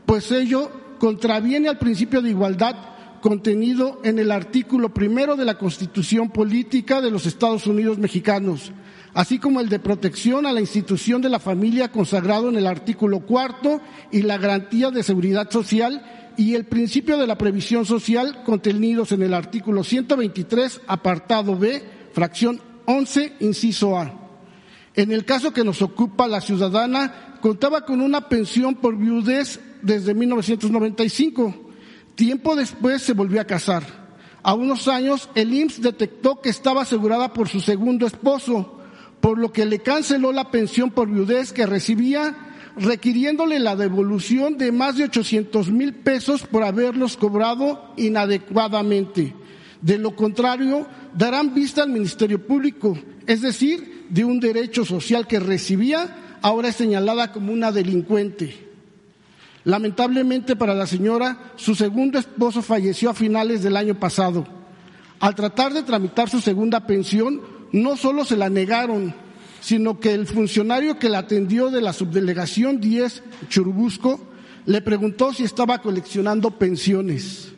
pues ello contraviene al principio de igualdad contenido en el artículo primero de la Constitución Política de los Estados Unidos Mexicanos, así como el de protección a la institución de la familia consagrado en el artículo cuarto y la garantía de seguridad social y el principio de la previsión social contenidos en el artículo 123, apartado B, fracción 11, inciso A. En el caso que nos ocupa, la ciudadana contaba con una pensión por viudez desde 1995 Tiempo después se volvió a casar. A unos años, el IMSS detectó que estaba asegurada por su segundo esposo, por lo que le canceló la pensión por viudez que recibía, requiriéndole la devolución de más de 800 mil pesos por haberlos cobrado inadecuadamente. De lo contrario, darán vista al Ministerio Público, es decir, de un derecho social que recibía, ahora es señalada como una delincuente. Lamentablemente para la señora, su segundo esposo falleció a finales del año pasado. Al tratar de tramitar su segunda pensión, no solo se la negaron, sino que el funcionario que la atendió de la subdelegación 10 Churubusco le preguntó si estaba coleccionando pensiones.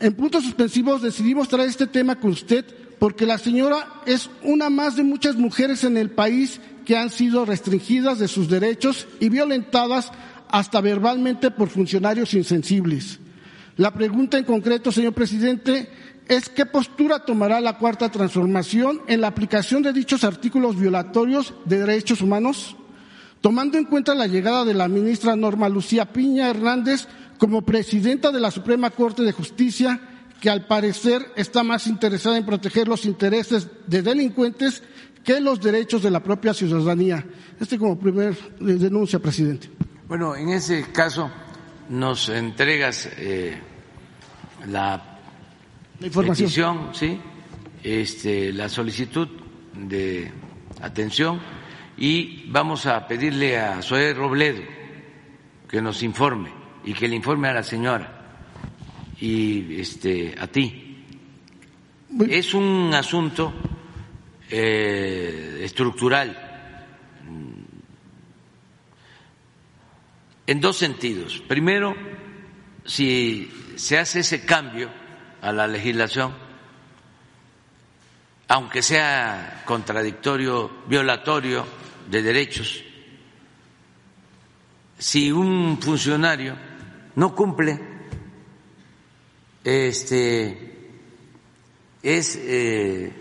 En puntos suspensivos decidimos traer este tema con usted porque la señora es una más de muchas mujeres en el país que han sido restringidas de sus derechos y violentadas hasta verbalmente por funcionarios insensibles. La pregunta en concreto, señor presidente, es qué postura tomará la cuarta transformación en la aplicación de dichos artículos violatorios de derechos humanos, tomando en cuenta la llegada de la ministra Norma Lucía Piña Hernández como presidenta de la Suprema Corte de Justicia, que al parecer está más interesada en proteger los intereses de delincuentes que los derechos de la propia ciudadanía. Este como primer denuncia, presidente. Bueno, en ese caso nos entregas eh, la, información, sí, este, la solicitud de atención y vamos a pedirle a Zoé Robledo que nos informe y que le informe a la señora y este a ti. Es un asunto eh, estructural en dos sentidos. Primero, si se hace ese cambio a la legislación, aunque sea contradictorio, violatorio de derechos, si un funcionario no cumple, este es eh,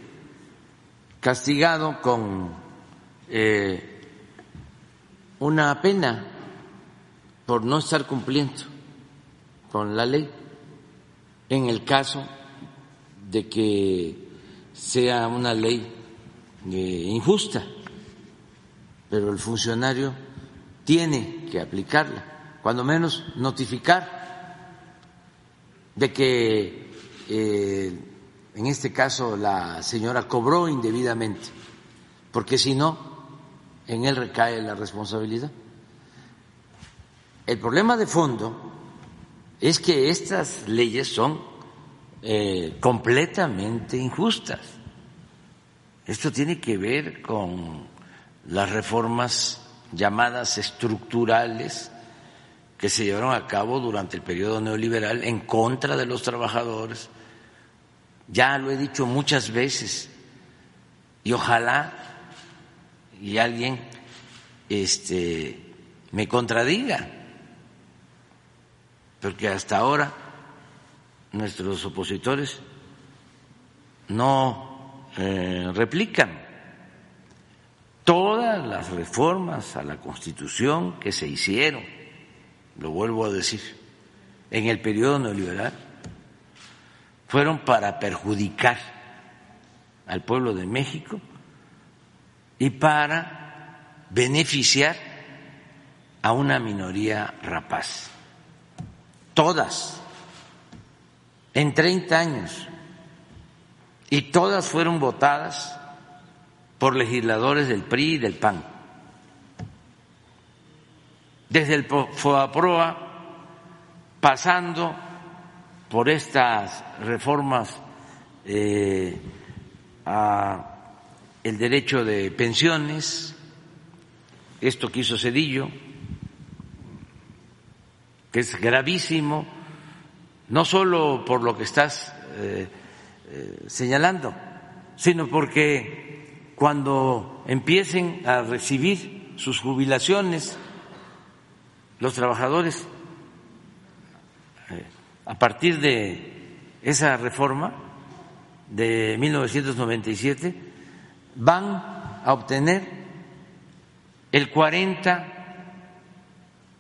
castigado con eh, una pena por no estar cumpliendo con la ley en el caso de que sea una ley eh, injusta, pero el funcionario tiene que aplicarla, cuando menos notificar de que eh, en este caso la señora cobró indebidamente, porque si no, en él recae la responsabilidad. El problema de fondo es que estas leyes son eh, completamente injustas. Esto tiene que ver con las reformas llamadas estructurales que se llevaron a cabo durante el periodo neoliberal en contra de los trabajadores. Ya lo he dicho muchas veces y ojalá y alguien este me contradiga porque hasta ahora nuestros opositores no eh, replican todas las reformas a la Constitución que se hicieron, lo vuelvo a decir, en el periodo neoliberal, fueron para perjudicar al pueblo de México y para beneficiar a una minoría rapaz todas, en 30 años, y todas fueron votadas por legisladores del PRI y del PAN. Desde el FOAPROA, pasando por estas reformas eh, a el derecho de pensiones, esto que hizo Cedillo, es gravísimo, no solo por lo que estás eh, eh, señalando, sino porque cuando empiecen a recibir sus jubilaciones los trabajadores eh, a partir de esa reforma de 1997 van a obtener el 40,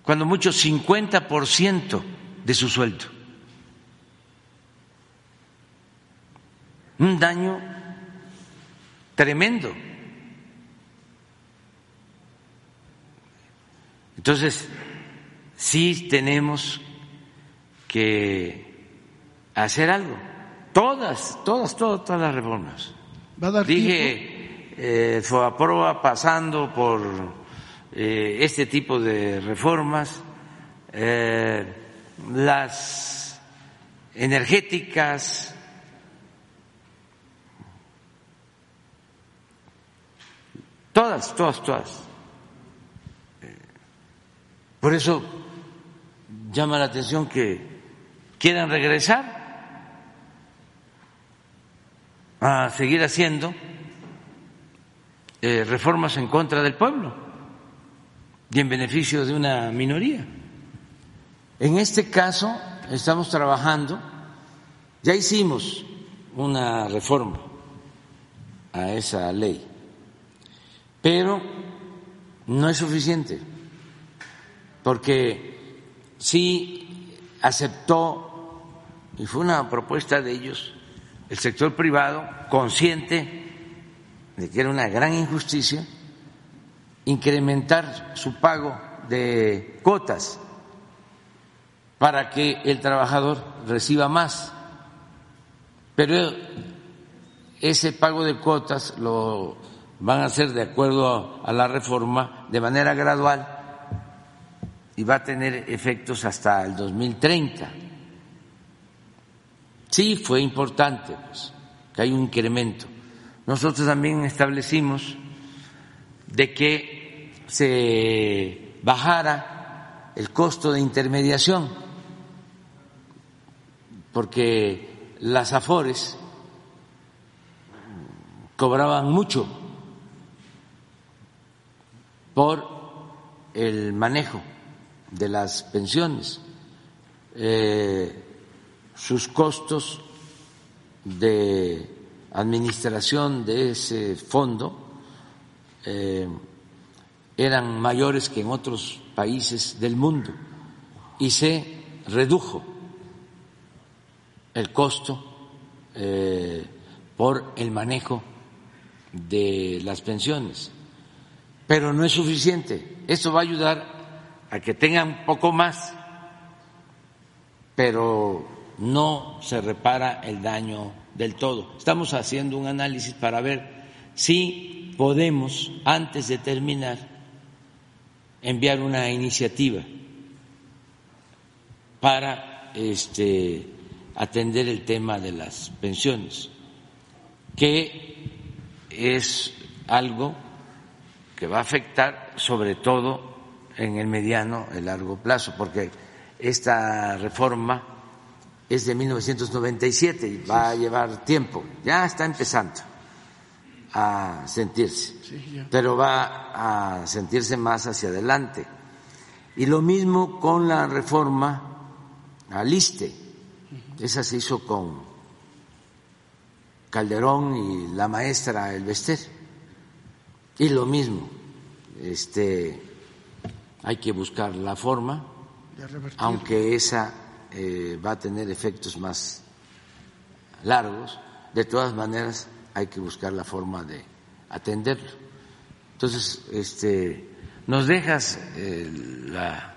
cuando mucho 50% de su sueldo. un daño tremendo. Entonces, sí tenemos que hacer algo. Todas, todas, todas, todas las reformas. Dije, eh, FOAPROA pasando por eh, este tipo de reformas, eh, las energéticas, Todas, todas, todas. Por eso llama la atención que quieran regresar a seguir haciendo eh, reformas en contra del pueblo y en beneficio de una minoría. En este caso estamos trabajando, ya hicimos una reforma a esa ley pero no es suficiente, porque sí aceptó, y fue una propuesta de ellos, el sector privado, consciente de que era una gran injusticia, incrementar su pago de cuotas para que el trabajador reciba más. Pero ese pago de cuotas lo van a ser de acuerdo a la reforma de manera gradual y va a tener efectos hasta el 2030. Sí, fue importante pues, que hay un incremento. Nosotros también establecimos de que se bajara el costo de intermediación, porque las afores cobraban mucho por el manejo de las pensiones, eh, sus costos de administración de ese fondo eh, eran mayores que en otros países del mundo y se redujo el costo eh, por el manejo de las pensiones pero no es suficiente. Esto va a ayudar a que tengan un poco más, pero no se repara el daño del todo. Estamos haciendo un análisis para ver si podemos, antes de terminar, enviar una iniciativa para este, atender el tema de las pensiones, que es algo que va a afectar sobre todo en el mediano y largo plazo, porque esta reforma es de 1997 y va a llevar tiempo, ya está empezando a sentirse, pero va a sentirse más hacia adelante. Y lo mismo con la reforma al ISTE, esa se hizo con Calderón y la maestra Elvester. Y lo mismo, este, hay que buscar la forma, aunque esa eh, va a tener efectos más largos, de todas maneras hay que buscar la forma de atenderlo. Entonces, este, nos dejas eh, la,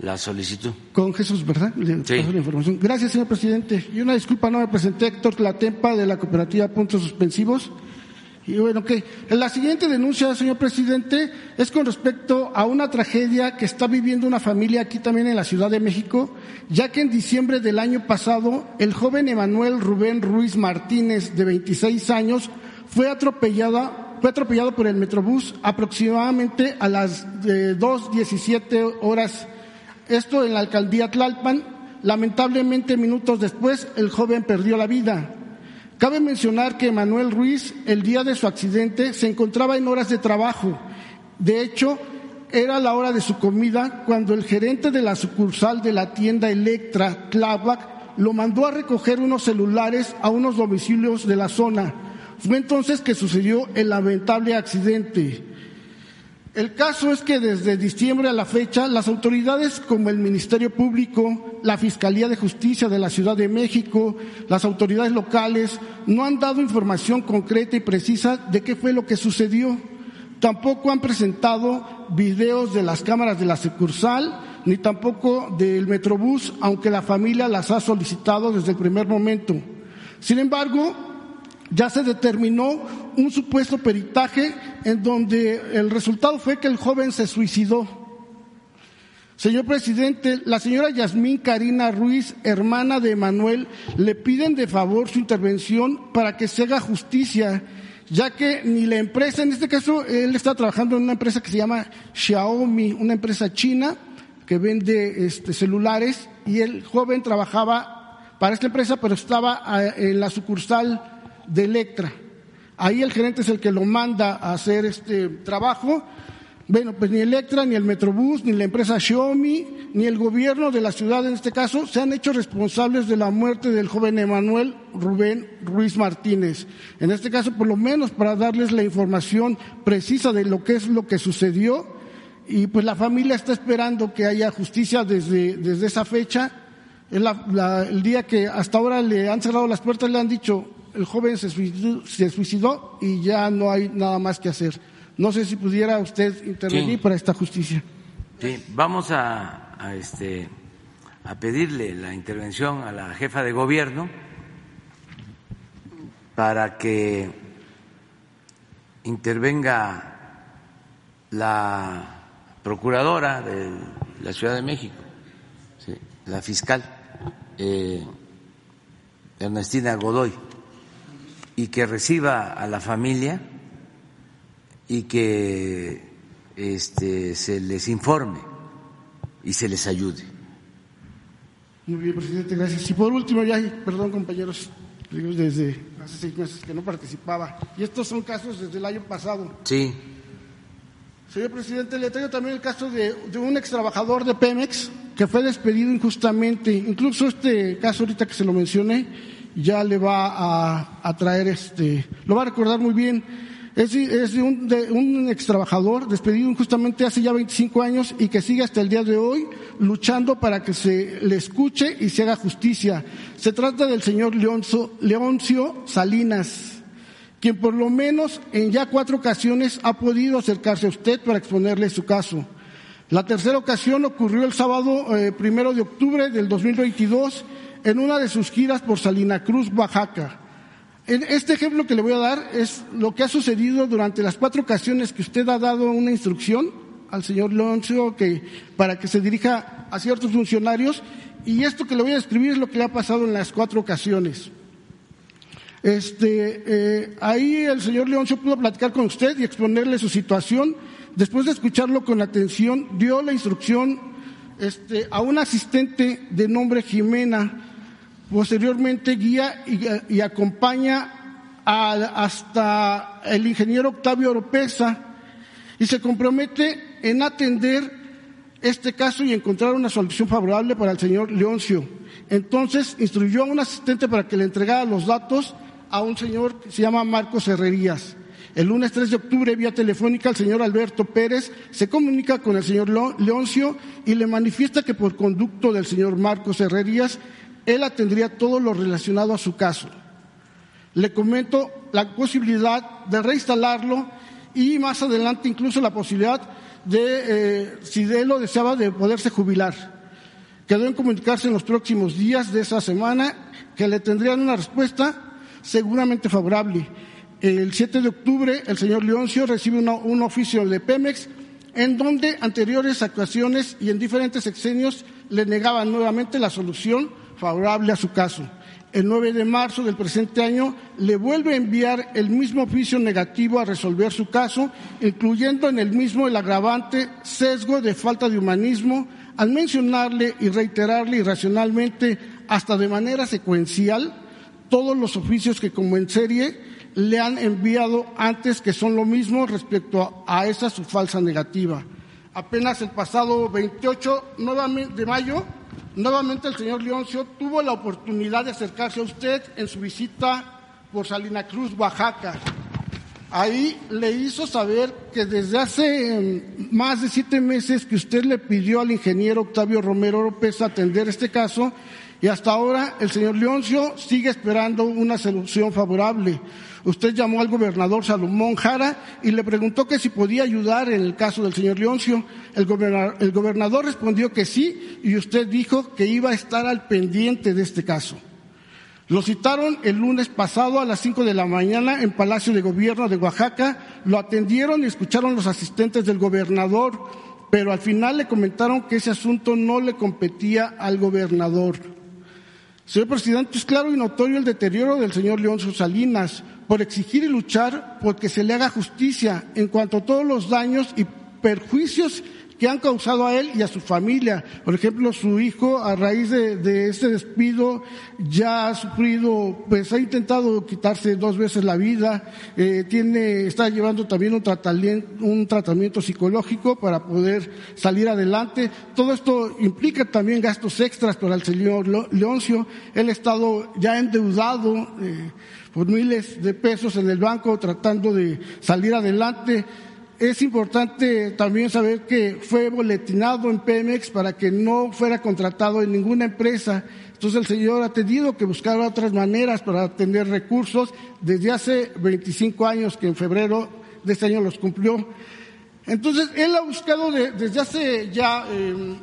la, solicitud. Con Jesús, ¿verdad? sí. la información. Gracias, señor presidente. Y una disculpa, no me presenté Héctor Tlatempa de la cooperativa Puntos Suspensivos. Y bueno, que la siguiente denuncia, señor presidente, es con respecto a una tragedia que está viviendo una familia aquí también en la Ciudad de México, ya que en diciembre del año pasado el joven Emanuel Rubén Ruiz Martínez, de 26 años, fue atropellada, fue atropellado por el Metrobús aproximadamente a las 2.17 horas esto en la alcaldía Tlalpan. Lamentablemente, minutos después, el joven perdió la vida. Cabe mencionar que Manuel Ruiz, el día de su accidente, se encontraba en horas de trabajo. De hecho, era la hora de su comida cuando el gerente de la sucursal de la tienda Electra, Tláhuac, lo mandó a recoger unos celulares a unos domicilios de la zona. Fue entonces que sucedió el lamentable accidente. El caso es que desde diciembre a la fecha, las autoridades como el Ministerio Público, la Fiscalía de Justicia de la Ciudad de México, las autoridades locales, no han dado información concreta y precisa de qué fue lo que sucedió. Tampoco han presentado videos de las cámaras de la sucursal, ni tampoco del Metrobús, aunque la familia las ha solicitado desde el primer momento. Sin embargo, ya se determinó un supuesto peritaje en donde el resultado fue que el joven se suicidó. Señor presidente, la señora Yasmín Karina Ruiz, hermana de Manuel, le piden de favor su intervención para que se haga justicia ya que ni la empresa, en este caso él está trabajando en una empresa que se llama Xiaomi, una empresa china que vende este, celulares, y el joven trabajaba para esta empresa, pero estaba ah, en la sucursal de Electra. Ahí el gerente es el que lo manda a hacer este trabajo bueno, pues ni Electra, ni el Metrobús, ni la empresa Xiaomi, ni el gobierno de la ciudad en este caso se han hecho responsables de la muerte del joven Emanuel Rubén Ruiz Martínez. En este caso, por lo menos para darles la información precisa de lo que es lo que sucedió. Y pues la familia está esperando que haya justicia desde, desde esa fecha. el día que hasta ahora le han cerrado las puertas, le han dicho, el joven se suicidó y ya no hay nada más que hacer. No sé si pudiera usted intervenir para esta justicia. Sí, vamos a, este, a pedirle la intervención a la jefa de gobierno para que intervenga la procuradora de la Ciudad de México, la fiscal eh, Ernestina Godoy, y que reciba a la familia y que este, se les informe y se les ayude. Muy bien, presidente, gracias. Y por último, ya, perdón compañeros, desde hace seis meses que no participaba. Y estos son casos desde el año pasado. Sí. Señor presidente, le traigo también el caso de, de un ex trabajador de Pemex que fue despedido injustamente. Incluso este caso ahorita que se lo mencioné ya le va a, a traer este, lo va a recordar muy bien es, de, un, de un ex trabajador despedido injustamente hace ya 25 años y que sigue hasta el día de hoy luchando para que se le escuche y se haga justicia. Se trata del señor Leoncio, Leoncio Salinas, quien por lo menos en ya cuatro ocasiones ha podido acercarse a usted para exponerle su caso. La tercera ocasión ocurrió el sábado eh, primero de octubre del 2022 en una de sus giras por Salina Cruz, Oaxaca. Este ejemplo que le voy a dar es lo que ha sucedido durante las cuatro ocasiones que usted ha dado una instrucción al señor Loncio que, para que se dirija a ciertos funcionarios y esto que le voy a describir es lo que le ha pasado en las cuatro ocasiones. Este, eh, ahí el señor Leoncio pudo platicar con usted y exponerle su situación. Después de escucharlo con atención, dio la instrucción este, a un asistente de nombre Jimena Posteriormente guía y, acompaña hasta el ingeniero Octavio Oropesa y se compromete en atender este caso y encontrar una solución favorable para el señor Leoncio. Entonces instruyó a un asistente para que le entregara los datos a un señor que se llama Marcos Herrerías. El lunes 3 de octubre, vía telefónica, el señor Alberto Pérez se comunica con el señor Leoncio y le manifiesta que por conducto del señor Marcos Herrerías él atendría todo lo relacionado a su caso. Le comento la posibilidad de reinstalarlo y más adelante incluso la posibilidad de, eh, si él lo deseaba, de poderse jubilar. Quedó en comunicarse en los próximos días de esa semana que le tendrían una respuesta seguramente favorable. El 7 de octubre el señor Leoncio recibe un oficio de Pemex en donde anteriores actuaciones y en diferentes exenios le negaban nuevamente la solución favorable a su caso. El 9 de marzo del presente año le vuelve a enviar el mismo oficio negativo a resolver su caso, incluyendo en el mismo el agravante sesgo de falta de humanismo al mencionarle y reiterarle irracionalmente, hasta de manera secuencial, todos los oficios que como en serie le han enviado antes que son lo mismo respecto a esa su falsa negativa. Apenas el pasado 28 de mayo, nuevamente el señor Leoncio tuvo la oportunidad de acercarse a usted en su visita por Salina Cruz, Oaxaca. Ahí le hizo saber que desde hace em, más de siete meses que usted le pidió al ingeniero Octavio Romero López atender este caso y hasta ahora el señor Leoncio sigue esperando una solución favorable. Usted llamó al gobernador Salomón Jara y le preguntó que si podía ayudar en el caso del señor Leoncio. El gobernador, el gobernador respondió que sí y usted dijo que iba a estar al pendiente de este caso. Lo citaron el lunes pasado a las cinco de la mañana en Palacio de Gobierno de Oaxaca, lo atendieron y escucharon los asistentes del gobernador, pero al final le comentaron que ese asunto no le competía al gobernador. Señor presidente, es claro y notorio el deterioro del señor Leoncio Salinas por exigir y luchar porque se le haga justicia en cuanto a todos los daños y perjuicios que han causado a él y a su familia. Por ejemplo, su hijo, a raíz de, de este despido, ya ha sufrido, pues ha intentado quitarse dos veces la vida, eh, tiene, está llevando también un tratamiento, un tratamiento psicológico para poder salir adelante. Todo esto implica también gastos extras para el señor Leoncio. Él ha estado ya endeudado. Eh, por miles de pesos en el banco tratando de salir adelante es importante también saber que fue boletinado en Pemex para que no fuera contratado en ninguna empresa. Entonces el señor ha tenido que buscar otras maneras para tener recursos desde hace 25 años que en febrero de este año los cumplió. Entonces él ha buscado desde hace ya, em,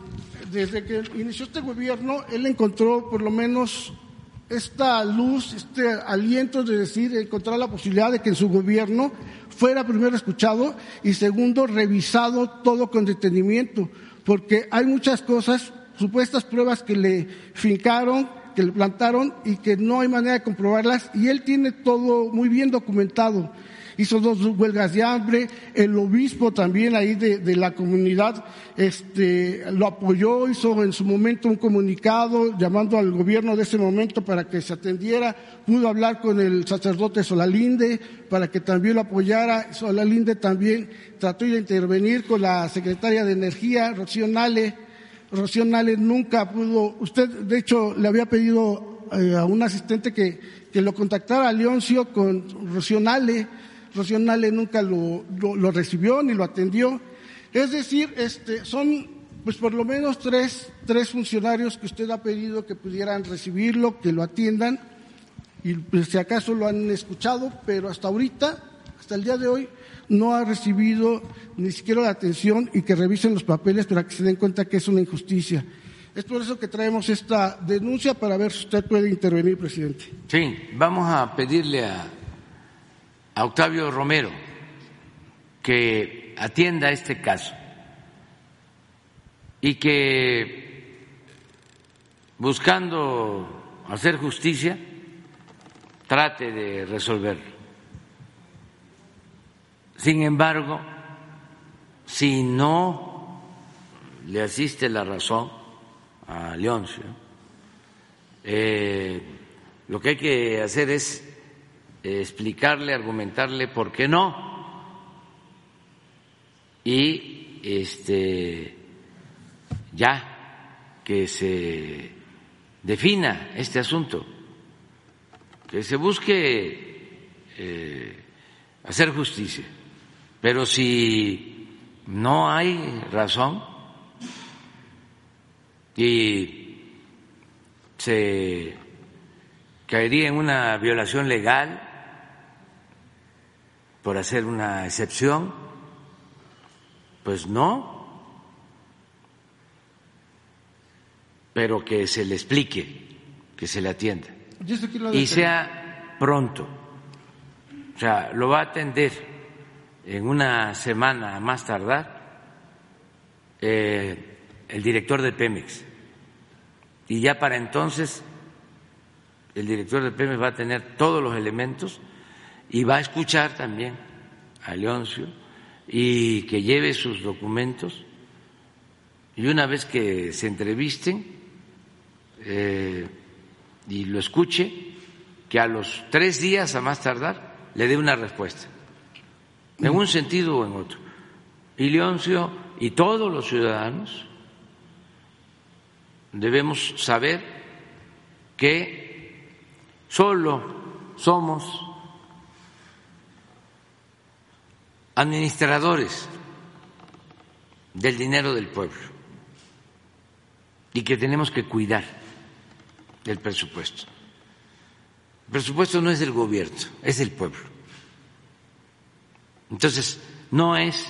desde que inició este gobierno, él encontró por lo menos esta luz, este aliento de decir, encontrar la posibilidad de que en su gobierno fuera primero escuchado y segundo revisado todo con detenimiento, porque hay muchas cosas, supuestas pruebas que le fincaron, que le plantaron y que no hay manera de comprobarlas y él tiene todo muy bien documentado hizo dos huelgas de hambre, el obispo también ahí de, la comunidad este, lo apoyó, hizo en su momento un comunicado llamando al gobierno de ese momento para que se atendiera, pudo hablar con el sacerdote Solalinde para que también lo apoyara, Solalinde también trató de intervenir con la secretaria de Energía, Rocío Nale, Rocío Nale nunca pudo, usted de hecho le había pedido eh, a un asistente que, que lo contactara a Leoncio con Rocío Nale, Rocío nunca lo, lo, recibió ni lo atendió. Es decir, este, son pues por lo menos tres, tres funcionarios que usted ha pedido que pudieran recibirlo, que lo atiendan, y pues, si acaso lo han escuchado, pero hasta ahorita, hasta el día de hoy, no ha recibido ni siquiera la atención y que revisen los papeles para que se den cuenta que es una injusticia. Es por eso que traemos esta denuncia para ver si usted puede intervenir, presidente. Sí, vamos a pedirle a a Octavio Romero que atienda este caso y que buscando hacer justicia trate de resolverlo. Sin embargo, si no le asiste la razón a Leoncio, eh, lo que hay que hacer es explicarle, argumentarle por qué no. Y este ya que se defina este asunto, que se busque eh, hacer justicia, pero si no hay razón y se caería en una violación legal por hacer una excepción, pues no, pero que se le explique, que se le atienda y sea pronto. O sea, lo va a atender en una semana a más tardar eh, el director de Pemex. Y ya para entonces el director de Pemex va a tener todos los elementos y va a escuchar también a Leoncio y que lleve sus documentos y una vez que se entrevisten eh, y lo escuche, que a los tres días a más tardar le dé una respuesta, en un sentido o en otro. Y Leoncio y todos los ciudadanos debemos saber que solo somos administradores del dinero del pueblo y que tenemos que cuidar del presupuesto. El presupuesto no es del gobierno, es del pueblo. Entonces, no es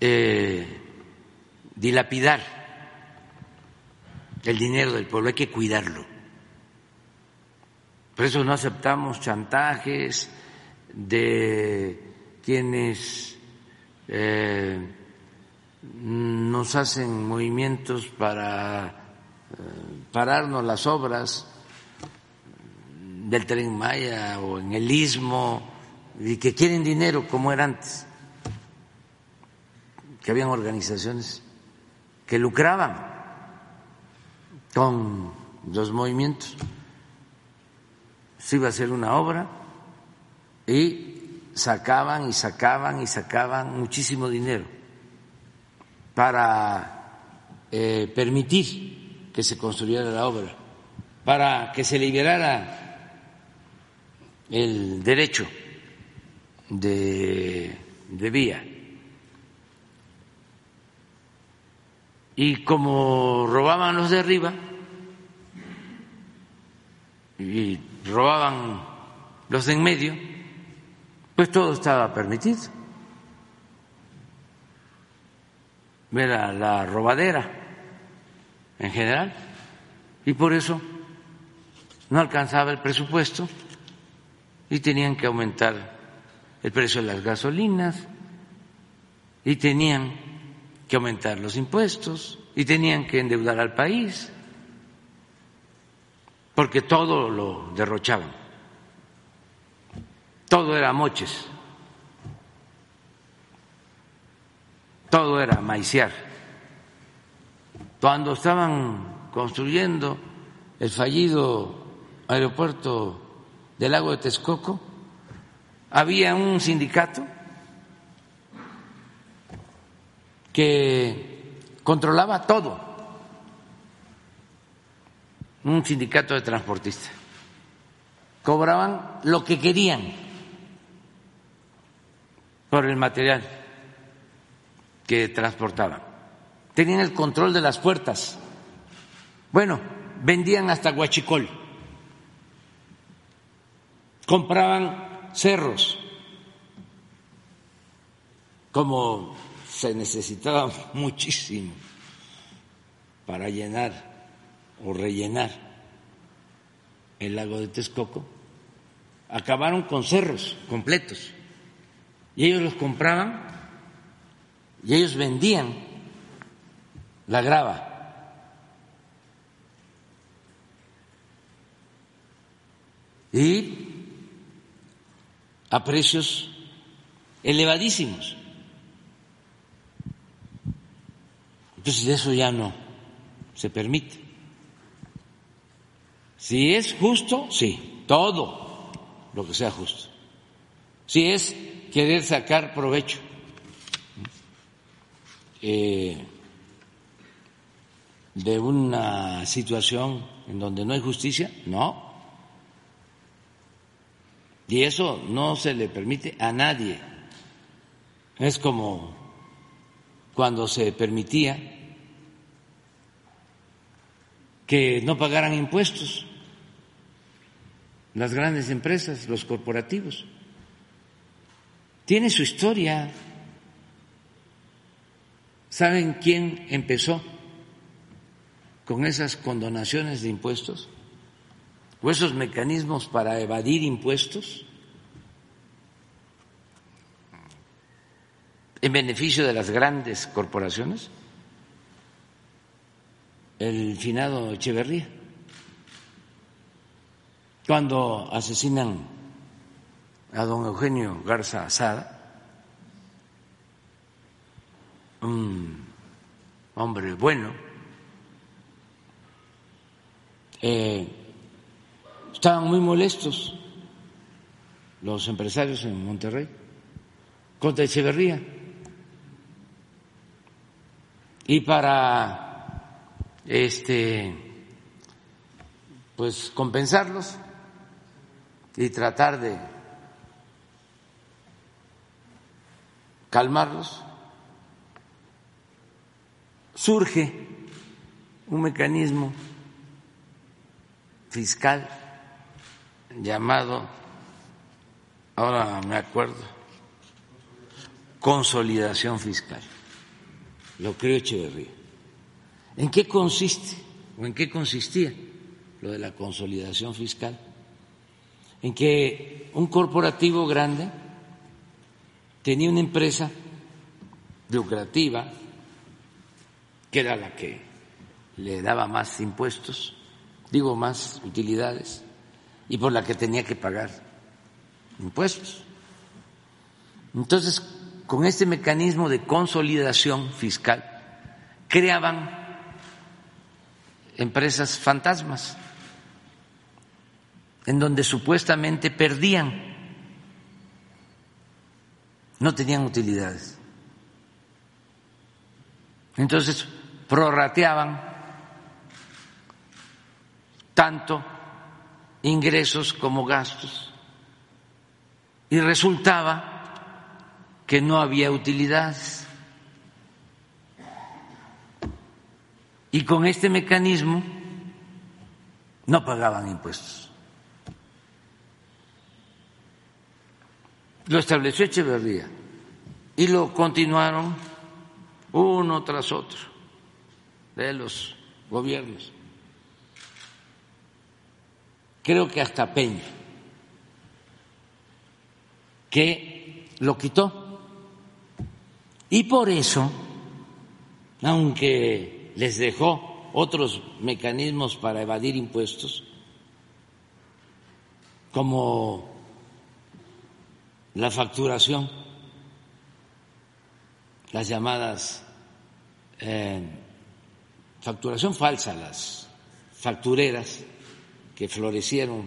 eh, dilapidar el dinero del pueblo, hay que cuidarlo. Por eso no aceptamos chantajes de quienes eh, nos hacen movimientos para eh, pararnos las obras del tren Maya o en el istmo y que quieren dinero como era antes, que habían organizaciones que lucraban con los movimientos. Se iba a hacer una obra y sacaban y sacaban y sacaban muchísimo dinero para eh, permitir que se construyera la obra, para que se liberara el derecho de, de vía. Y como robaban los de arriba y robaban los de en medio, pues todo estaba permitido. era la robadera en general y por eso no alcanzaba el presupuesto y tenían que aumentar el precio de las gasolinas y tenían que aumentar los impuestos y tenían que endeudar al país porque todo lo derrochaban, todo era moches. todo era maiciar. Cuando estaban construyendo el fallido aeropuerto del lago de Texcoco, había un sindicato que controlaba todo, un sindicato de transportistas. Cobraban lo que querían por el material que transportaban. Tenían el control de las puertas. Bueno, vendían hasta guachicol. Compraban cerros. Como se necesitaba *laughs* muchísimo para llenar o rellenar el lago de Texcoco, acabaron con cerros completos. Y ellos los compraban y ellos vendían la grava. Y a precios elevadísimos. Entonces eso ya no se permite. Si es justo, sí, todo lo que sea justo. Si es querer sacar provecho eh, de una situación en donde no hay justicia? No. Y eso no se le permite a nadie. Es como cuando se permitía que no pagaran impuestos las grandes empresas, los corporativos. Tiene su historia. ¿Saben quién empezó con esas condonaciones de impuestos? ¿O esos mecanismos para evadir impuestos? en beneficio de las grandes corporaciones? El finado Echeverría. Cuando asesinan a don Eugenio Garza Asada, un hombre bueno. Eh, estaban muy molestos los empresarios en Monterrey contra Echeverría. Y para este pues compensarlos y tratar de calmarlos, surge un mecanismo fiscal llamado, ahora me acuerdo, consolidación fiscal. Lo creo Echeverría. ¿En qué consiste o en qué consistía lo de la consolidación fiscal? En que un corporativo grande tenía una empresa lucrativa, que era la que le daba más impuestos, digo más utilidades, y por la que tenía que pagar impuestos. Entonces, con este mecanismo de consolidación fiscal, creaban empresas fantasmas, en donde supuestamente perdían, no tenían utilidades. Entonces, prorrateaban tanto ingresos como gastos y resultaba que no había utilidades. Y con este mecanismo no pagaban impuestos. Lo estableció Echeverría y lo continuaron uno tras otro de los gobiernos. Creo que hasta Peña, que lo quitó y por eso, aunque les dejó otros mecanismos para evadir impuestos, como la facturación, las llamadas eh, facturación falsa, las factureras que florecieron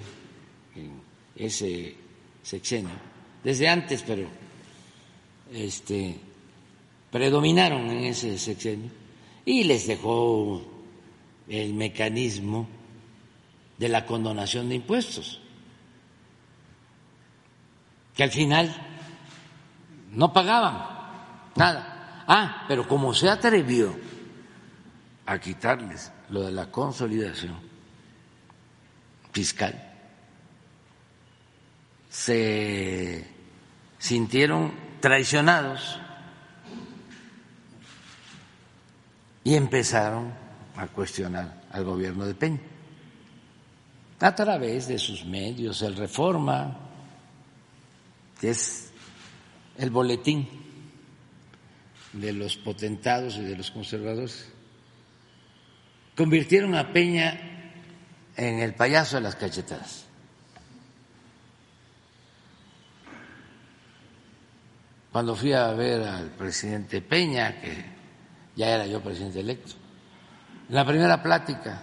en ese sexenio, desde antes, pero este predominaron en ese sexenio y les dejó el mecanismo de la condonación de impuestos, que al final no pagaban nada. Ah, pero como se atrevió a quitarles lo de la consolidación fiscal, se sintieron traicionados y empezaron a cuestionar al gobierno de Peña a través de sus medios, el Reforma, que es el boletín de los potentados y de los conservadores, convirtieron a Peña en el payaso de las cachetadas. Cuando fui a ver al presidente Peña, que ya era yo presidente electo. En la primera plática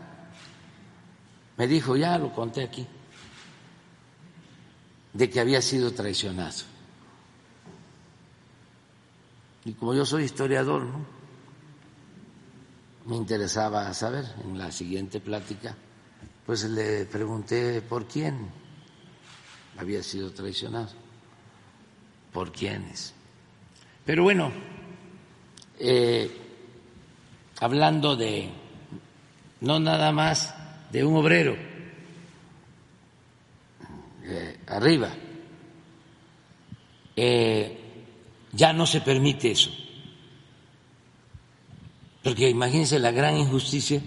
me dijo, ya lo conté aquí, de que había sido traicionado. Y como yo soy historiador, me interesaba saber en la siguiente plática, pues le pregunté por quién había sido traicionado, por quiénes. Pero bueno, eh, hablando de no nada más de un obrero eh, arriba, eh, ya no se permite eso. Porque imagínense la gran injusticia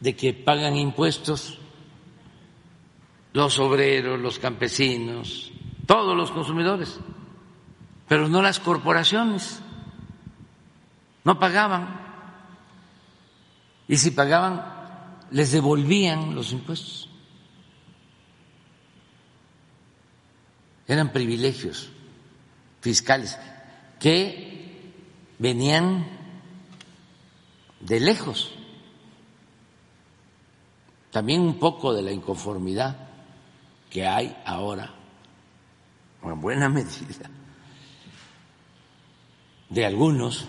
de que pagan impuestos los obreros, los campesinos, todos los consumidores, pero no las corporaciones. No pagaban. Y si pagaban, les devolvían los impuestos. Eran privilegios fiscales que venían de lejos. También un poco de la inconformidad que hay ahora, en buena *laughs* medida, de algunos,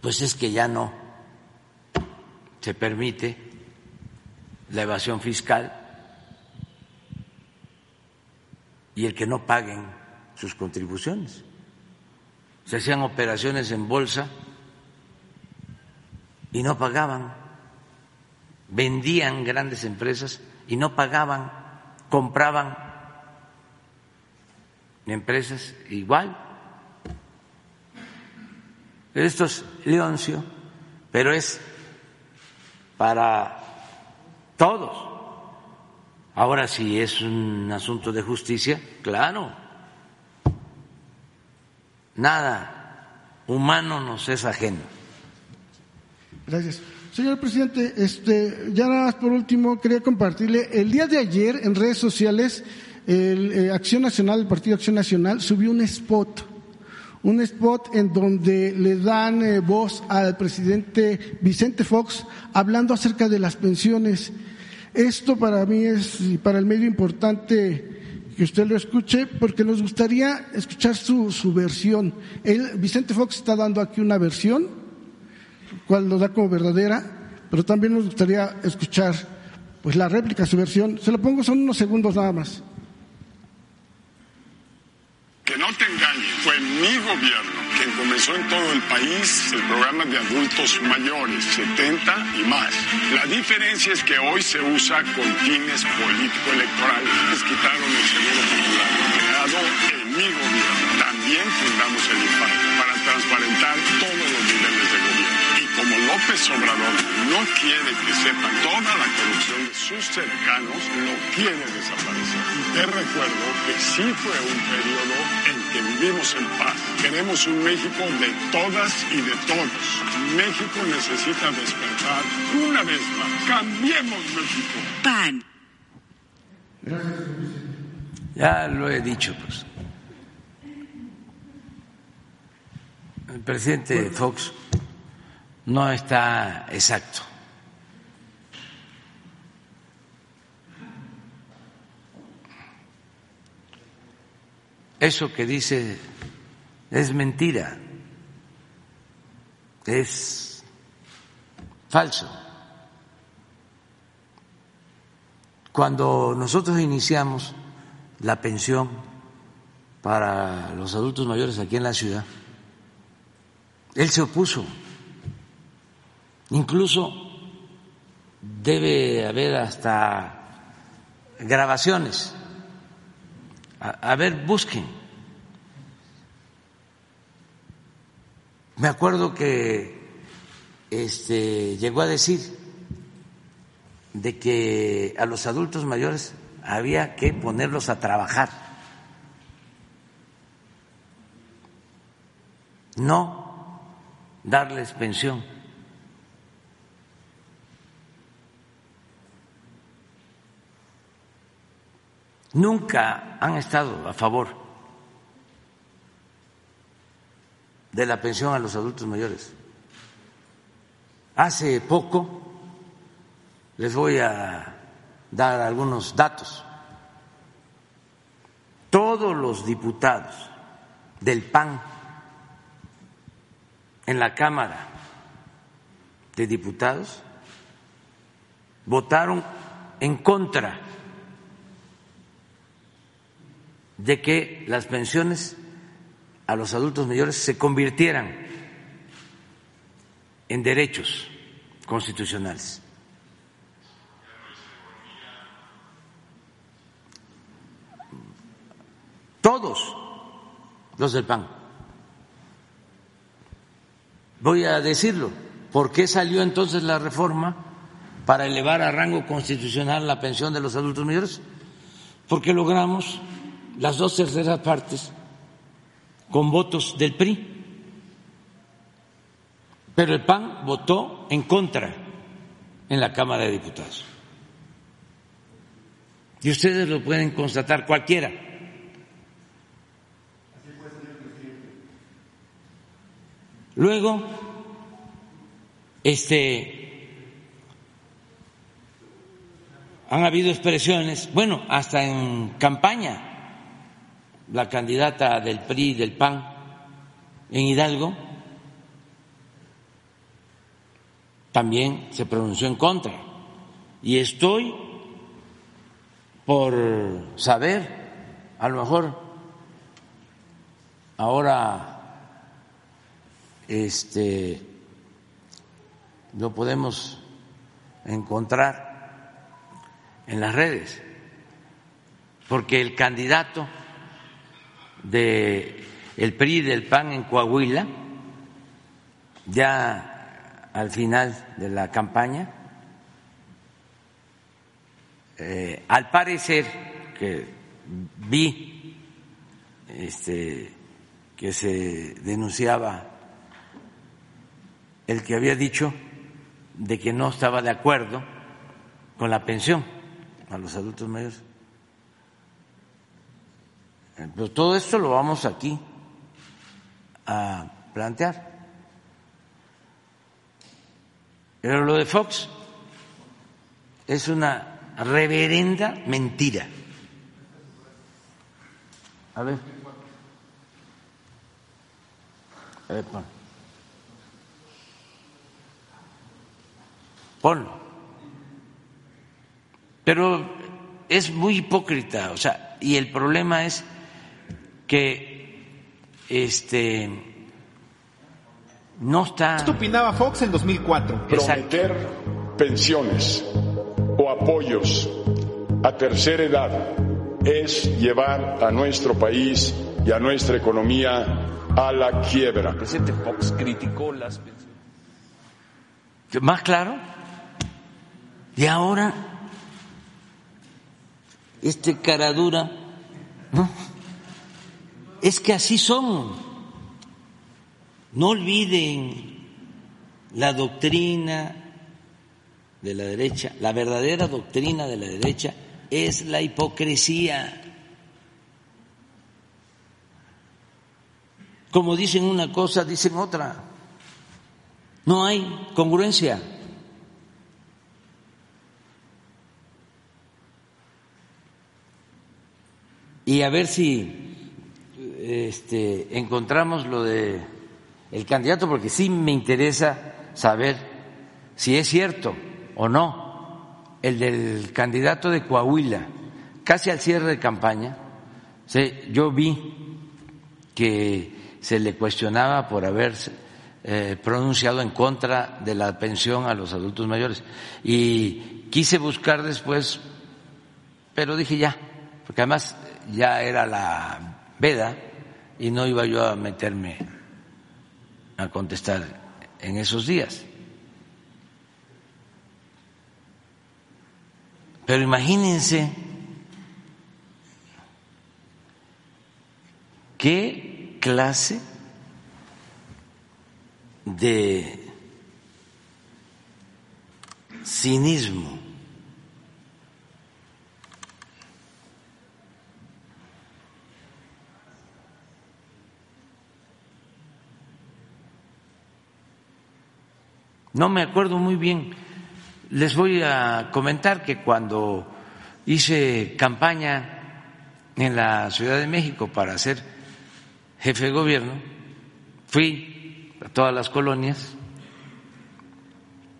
pues es que ya no se permite la evasión fiscal y el que no paguen sus contribuciones. Se hacían operaciones en bolsa y no pagaban, vendían grandes empresas y no pagaban, compraban empresas igual. Esto es Leoncio, pero es para todos. Ahora, si es un asunto de justicia, claro, nada humano nos es ajeno. Gracias. Señor presidente, este, ya nada más por último quería compartirle, el día de ayer en redes sociales, el eh, Acción Nacional, el Partido Acción Nacional, subió un spot, un spot en donde le dan eh, voz al presidente Vicente Fox hablando acerca de las pensiones. Esto para mí es, y para el medio importante que usted lo escuche, porque nos gustaría escuchar su, su versión. Él, Vicente Fox está dando aquí una versión cual lo da como verdadera, pero también nos gustaría escuchar pues la réplica, su versión. Se lo pongo, son unos segundos nada más. Que no te engañes, fue mi gobierno quien comenzó en todo el país el programa de adultos mayores, 70 y más. La diferencia es que hoy se usa con fines político-electorales. Les quitaron el seguro popular creado en mi gobierno. También fundamos el IPAD para transparentar todos los López Obrador no quiere que sepan toda la corrupción de sus cercanos, lo quiere desaparecer. Te recuerdo que sí fue un periodo en que vivimos en paz. Queremos un México de todas y de todos. México necesita despertar una vez más. Cambiemos México. PAN. Ya lo he dicho, pues. El presidente Fox no está exacto. Eso que dice es mentira, es falso. Cuando nosotros iniciamos la pensión para los adultos mayores aquí en la ciudad, él se opuso Incluso debe haber hasta grabaciones. A, ver, busquen. Me acuerdo que este, llegó a decir de que a los adultos mayores había que ponerlos a trabajar, no darles pensión. Nunca han estado a favor de la pensión a los adultos mayores. Hace poco les voy a dar algunos datos. Todos los diputados del PAN en la Cámara de Diputados votaron en contra de que las pensiones a los adultos mayores se convirtieran en derechos constitucionales. Todos los del PAN. Voy a decirlo. ¿Por qué salió entonces la reforma para elevar a rango constitucional la pensión de los adultos mayores? Porque logramos las dos terceras partes con votos del PRI. Pero el PAN votó en contra en la Cámara de Diputados. Y ustedes lo pueden constatar cualquiera. Luego, Este, han habido expresiones, bueno, hasta en campaña, la candidata del PRI, del PAN, en Hidalgo, también se pronunció en contra. Y estoy por saber, a lo mejor ahora este lo podemos encontrar en las redes, porque el candidato de el PRI del PAN en Coahuila, ya al final de la campaña, eh, al parecer que vi este, que se denunciaba el que había dicho de que no estaba de acuerdo con la pensión a los adultos mayores. Pero todo esto lo vamos aquí a plantear. Pero lo de Fox es una reverenda mentira. A ver. A. Ponlo. Pero es muy hipócrita, o sea, y el problema es que este no está. Esto opinaba Fox en 2004. Prometer pensiones o apoyos a tercera edad es llevar a nuestro país y a nuestra economía a la quiebra. El presidente Fox criticó las pensiones. ¿Más claro? Y ahora, este caradura, ¿no? Es que así son. No olviden la doctrina de la derecha, la verdadera doctrina de la derecha es la hipocresía. Como dicen una cosa, dicen otra. No hay congruencia. Y a ver si este, encontramos lo de el candidato, porque sí me interesa saber si es cierto o no el del candidato de Coahuila, casi al cierre de campaña. yo vi que se le cuestionaba por haber eh, pronunciado en contra de la pensión a los adultos mayores y quise buscar después, pero dije ya, porque además ya era la veda y no iba yo a meterme a contestar en esos días. Pero imagínense qué clase de cinismo No me acuerdo muy bien. Les voy a comentar que cuando hice campaña en la Ciudad de México para ser jefe de gobierno, fui a todas las colonias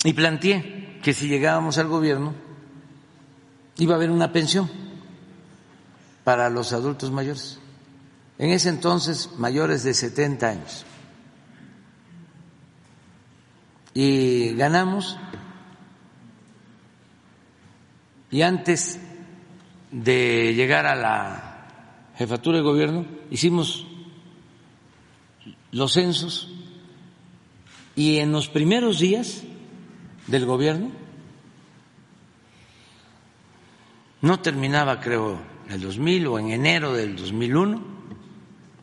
y planteé que si llegábamos al gobierno iba a haber una pensión para los adultos mayores. En ese entonces, mayores de 70 años. Y ganamos. Y antes de llegar a la jefatura de gobierno hicimos los censos y en los primeros días del gobierno no terminaba creo en el 2000 o en enero del 2001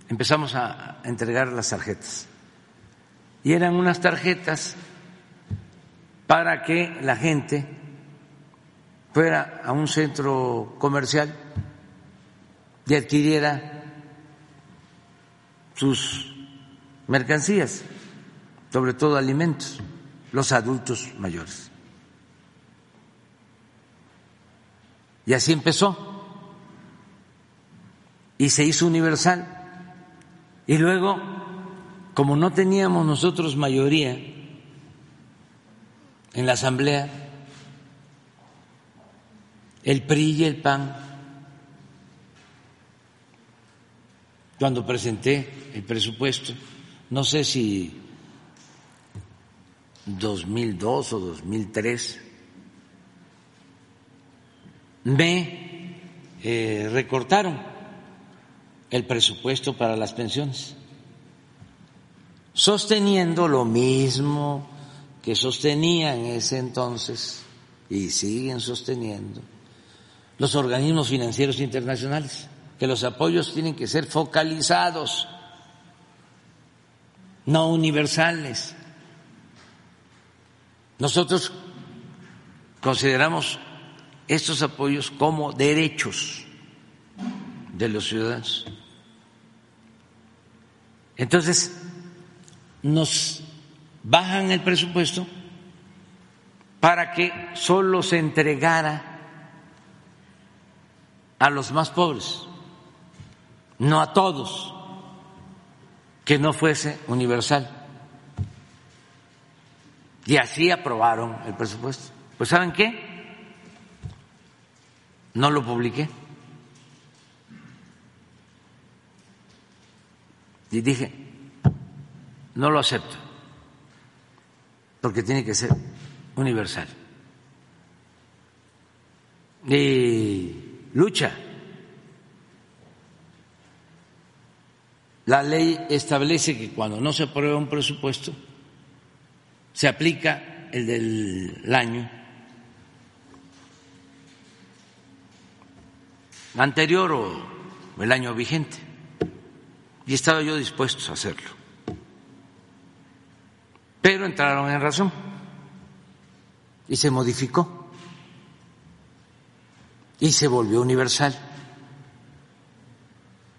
empezamos a entregar las tarjetas. Y eran unas tarjetas para que la gente fuera a un centro comercial y adquiriera sus mercancías, sobre todo alimentos. los adultos mayores. Y así empezó. Y se hizo universal. Y luego, como no teníamos nosotros mayoría en la Asamblea, el PRI y el PAN, cuando presenté el presupuesto, no sé si 2002 o 2003, me eh, recortaron el presupuesto para las pensiones, sosteniendo lo mismo que sostenía en ese entonces y siguen sosteniendo los organismos financieros internacionales, que los apoyos tienen que ser focalizados, no universales. Nosotros consideramos estos apoyos como derechos de los ciudadanos. Entonces, nos bajan el presupuesto para que solo se entregara a los más pobres, no a todos, que no fuese universal. Y así aprobaron el presupuesto. Pues ¿saben qué? No lo publiqué. Y dije, no lo acepto, porque tiene que ser universal. Y lucha. La ley establece que cuando no se aprueba un presupuesto, se aplica el del año anterior o el año vigente. Y estaba yo dispuesto a hacerlo. Pero entraron en razón y se modificó y se volvió universal.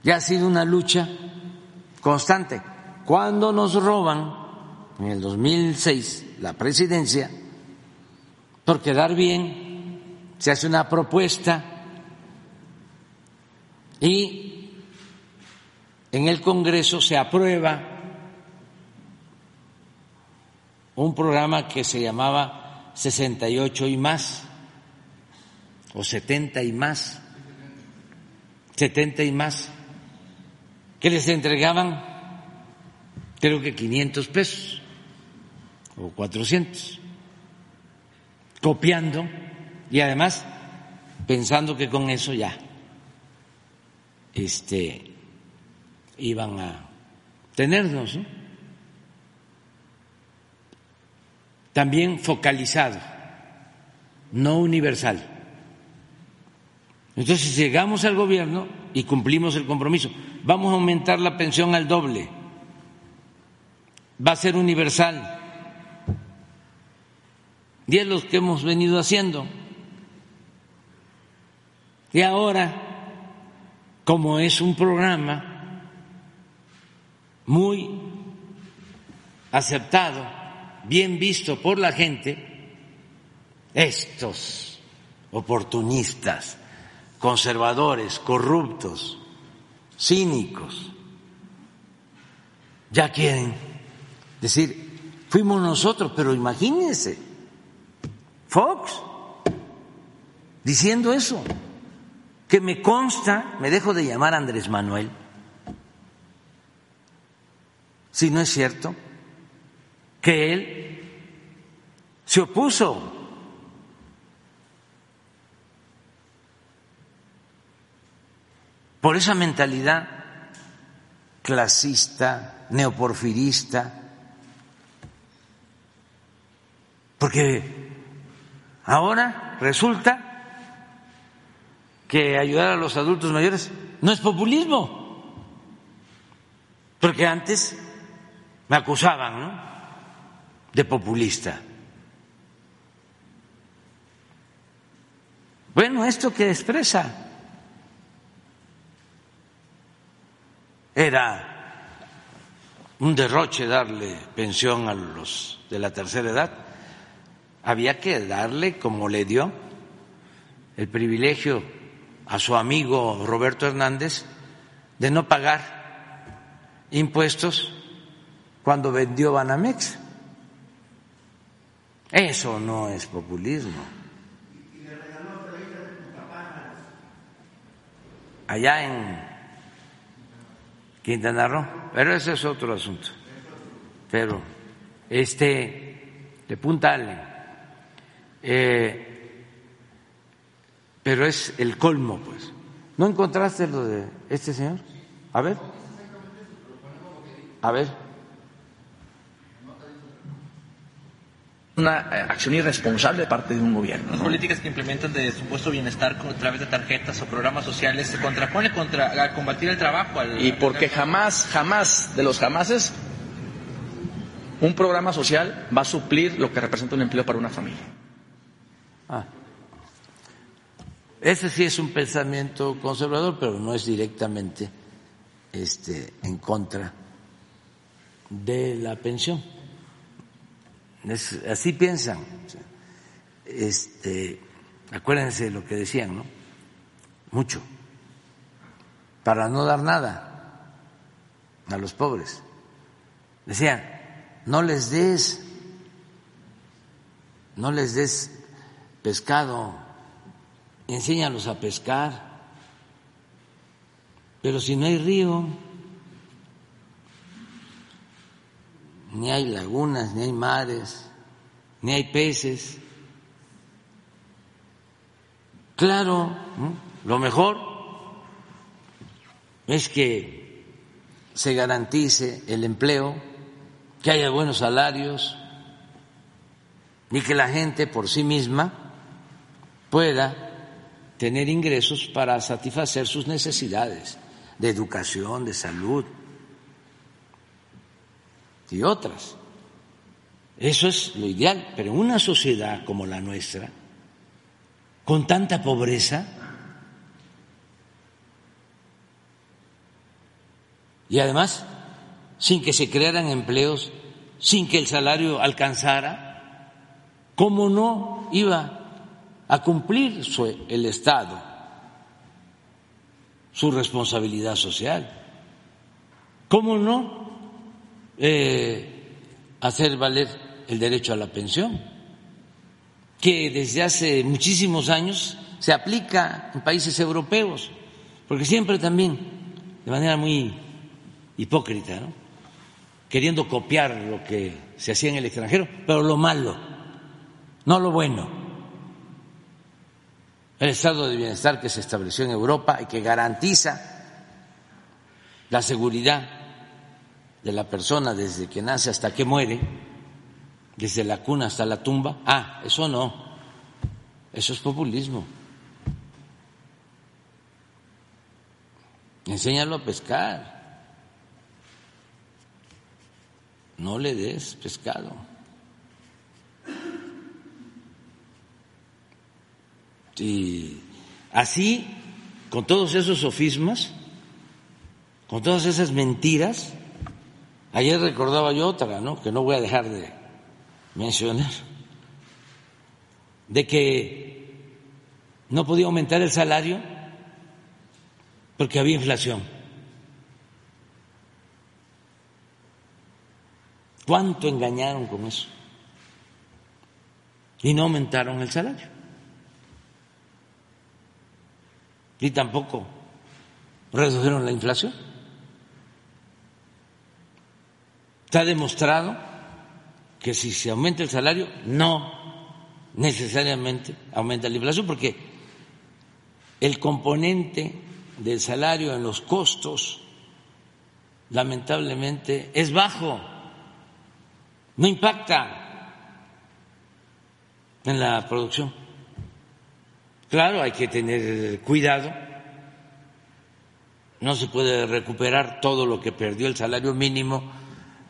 Y ha sido una lucha constante. Cuando nos roban en el 2006 la presidencia, por quedar bien, se hace una propuesta y en el Congreso se aprueba un programa que se llamaba 68 y más, o 70 y más, 70 y más, que les entregaban creo que 500 pesos o 400, copiando y además pensando que con eso ya este, iban a tenernos. También focalizado, no universal. Entonces, llegamos al gobierno y cumplimos el compromiso, vamos a aumentar la pensión al doble, va a ser universal. Y es lo que hemos venido haciendo. Y ahora, como es un programa muy aceptado, bien visto por la gente, estos oportunistas, conservadores, corruptos, cínicos, ya quieren decir, fuimos nosotros, pero imagínense, Fox diciendo eso, que me consta, me dejo de llamar Andrés Manuel, si no es cierto, que él se opuso. Por esa mentalidad clasista, neoporfirista, porque ahora resulta que ayudar a los adultos mayores no es populismo, porque antes me acusaban ¿no? De populista. Bueno, esto que expresa era un derroche darle pensión a los de la tercera edad. Había que darle, como le dio, el privilegio a su amigo Roberto Hernández de no pagar impuestos cuando vendió Banamex. Eso no es populismo. Allá en Quintana Roo, pero ese es otro asunto. Pero, este, de Punta eh, pero es el colmo, pues. ¿No encontraste lo de este señor? A ver. A ver. Una eh, acción irresponsable de parte de un gobierno. Las políticas que implementan de supuesto bienestar a través de tarjetas o programas sociales se contrapone contra a combatir el trabajo. y porque jamás, jamás de los jamases un programa social va a suplir lo que representa un empleo para una familia. Ah. Ese sí es un pensamiento conservador, pero no es directamente este, en contra de la pensión así piensan. Este, acuérdense de lo que decían, ¿no? Mucho. Para no dar nada a los pobres. Decían, no les des, no les des pescado, enséñalos a pescar. Pero si no hay río, ni hay lagunas, ni hay mares, ni hay peces. Claro, lo mejor es que se garantice el empleo, que haya buenos salarios y que la gente por sí misma pueda tener ingresos para satisfacer sus necesidades de educación, de salud, y otras. Eso es lo ideal, pero en una sociedad como la nuestra, con tanta pobreza, y además sin que se crearan empleos, sin que el salario alcanzara, ¿cómo no iba a cumplir el Estado su responsabilidad social? ¿Cómo no eh, hacer valer el derecho a la pensión, que desde hace muchísimos años se aplica en países europeos, porque siempre también, de manera muy hipócrita, queriendo copiar lo que se hacía en el extranjero, pero lo malo, no lo bueno. El estado de bienestar que se estableció en Europa y que garantiza la seguridad de la persona desde que nace hasta que muere, desde la cuna hasta la tumba, ah, eso no, eso es populismo. Enséñalo a pescar. No le des pescado. Y así, con todos esos sofismas, con todas esas mentiras, Ayer recordaba yo otra, ¿no? Que no voy a dejar de mencionar, de que no podía aumentar el salario porque había inflación. ¿Cuánto engañaron con eso? Y no aumentaron el salario. Y tampoco redujeron la inflación. Está demostrado que si se aumenta el salario, no necesariamente aumenta la inflación, porque el componente del salario en los costos, lamentablemente, es bajo, no impacta en la producción. Claro, hay que tener cuidado, no se puede recuperar todo lo que perdió el salario mínimo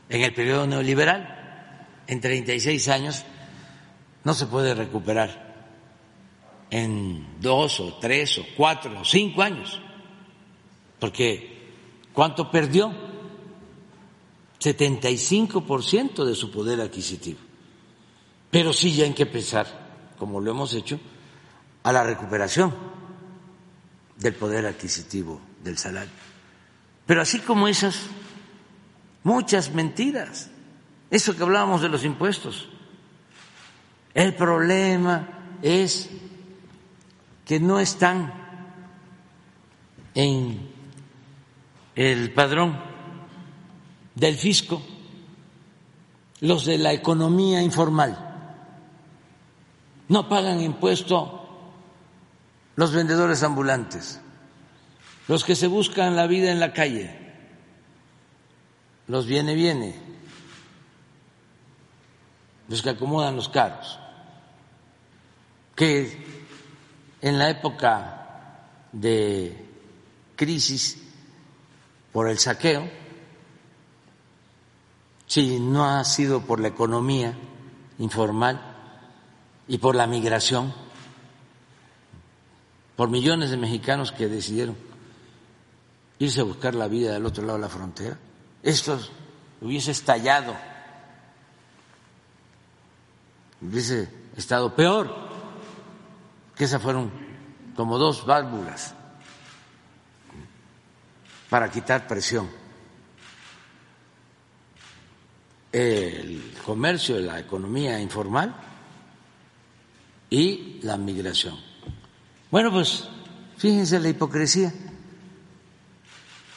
en el periodo neoliberal. En 36 años no se puede recuperar en dos o tres o cuatro o cinco años, porque ¿cuánto perdió? 75% de su poder adquisitivo. Pero sí ya hay que pensar, como lo hemos hecho, a la recuperación del poder adquisitivo del salario. Pero así como esas, muchas mentiras. Eso que hablábamos de los impuestos. El problema es que no están en el padrón del fisco los de la economía informal. No pagan impuesto los vendedores ambulantes, los que se buscan la vida en la calle, los viene, viene, los que acomodan los carros, que en la época de crisis por el saqueo, si no ha sido por la economía informal y por la migración, por millones de mexicanos que decidieron irse a buscar la vida del otro lado de la frontera, esto hubiese estallado, hubiese estado peor, que esas fueron como dos válvulas para quitar presión. El comercio, la economía informal y la migración. Bueno, pues fíjense la hipocresía.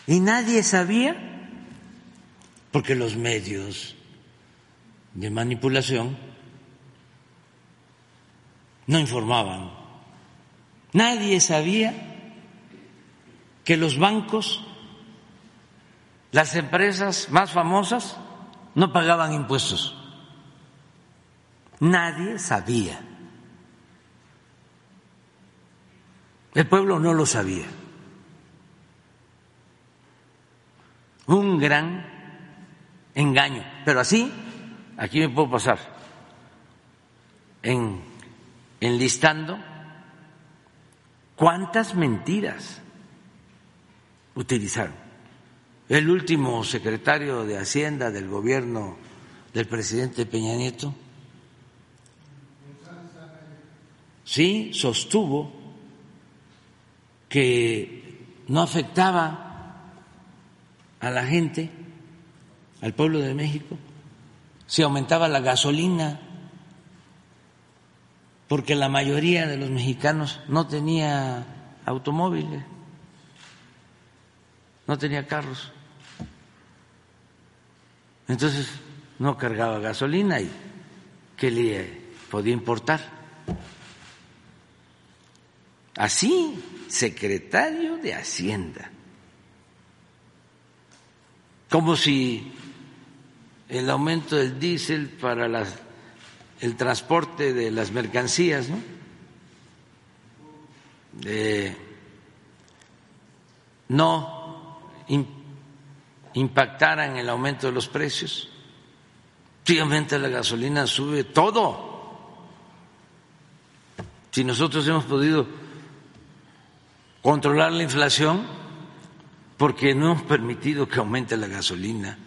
Y nadie sabía, porque los medios de manipulación no informaban. Nadie sabía que los bancos, las empresas más famosas, no pagaban impuestos. Nadie sabía. El pueblo no lo sabía. Un gran engaño. Pero así, aquí me puedo pasar, en, enlistando cuántas mentiras utilizaron. El último secretario de Hacienda del gobierno del presidente Peña Nieto, sí, sostuvo que no afectaba a la gente, al pueblo de México, si aumentaba la gasolina, porque la mayoría de los mexicanos no tenía automóviles, no tenía carros. Entonces no cargaba gasolina y ¿qué le podía importar? Así secretario de Hacienda. Como si el aumento del diésel para el transporte de las mercancías, ¿no? no impactara en el aumento de los precios. Obviamente la gasolina sube todo. Si nosotros hemos podido controlar la inflación porque no hemos permitido que aumente la gasolina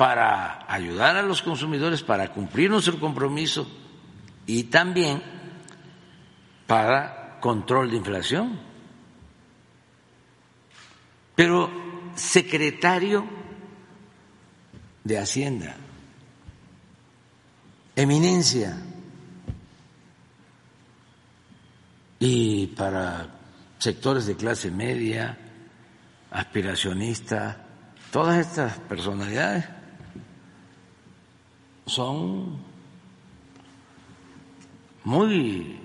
para ayudar a los consumidores, para cumplir nuestro compromiso y también para control de inflación. Pero secretario de Hacienda, eminencia, y para sectores de clase media, aspiracionistas, todas estas personalidades son muy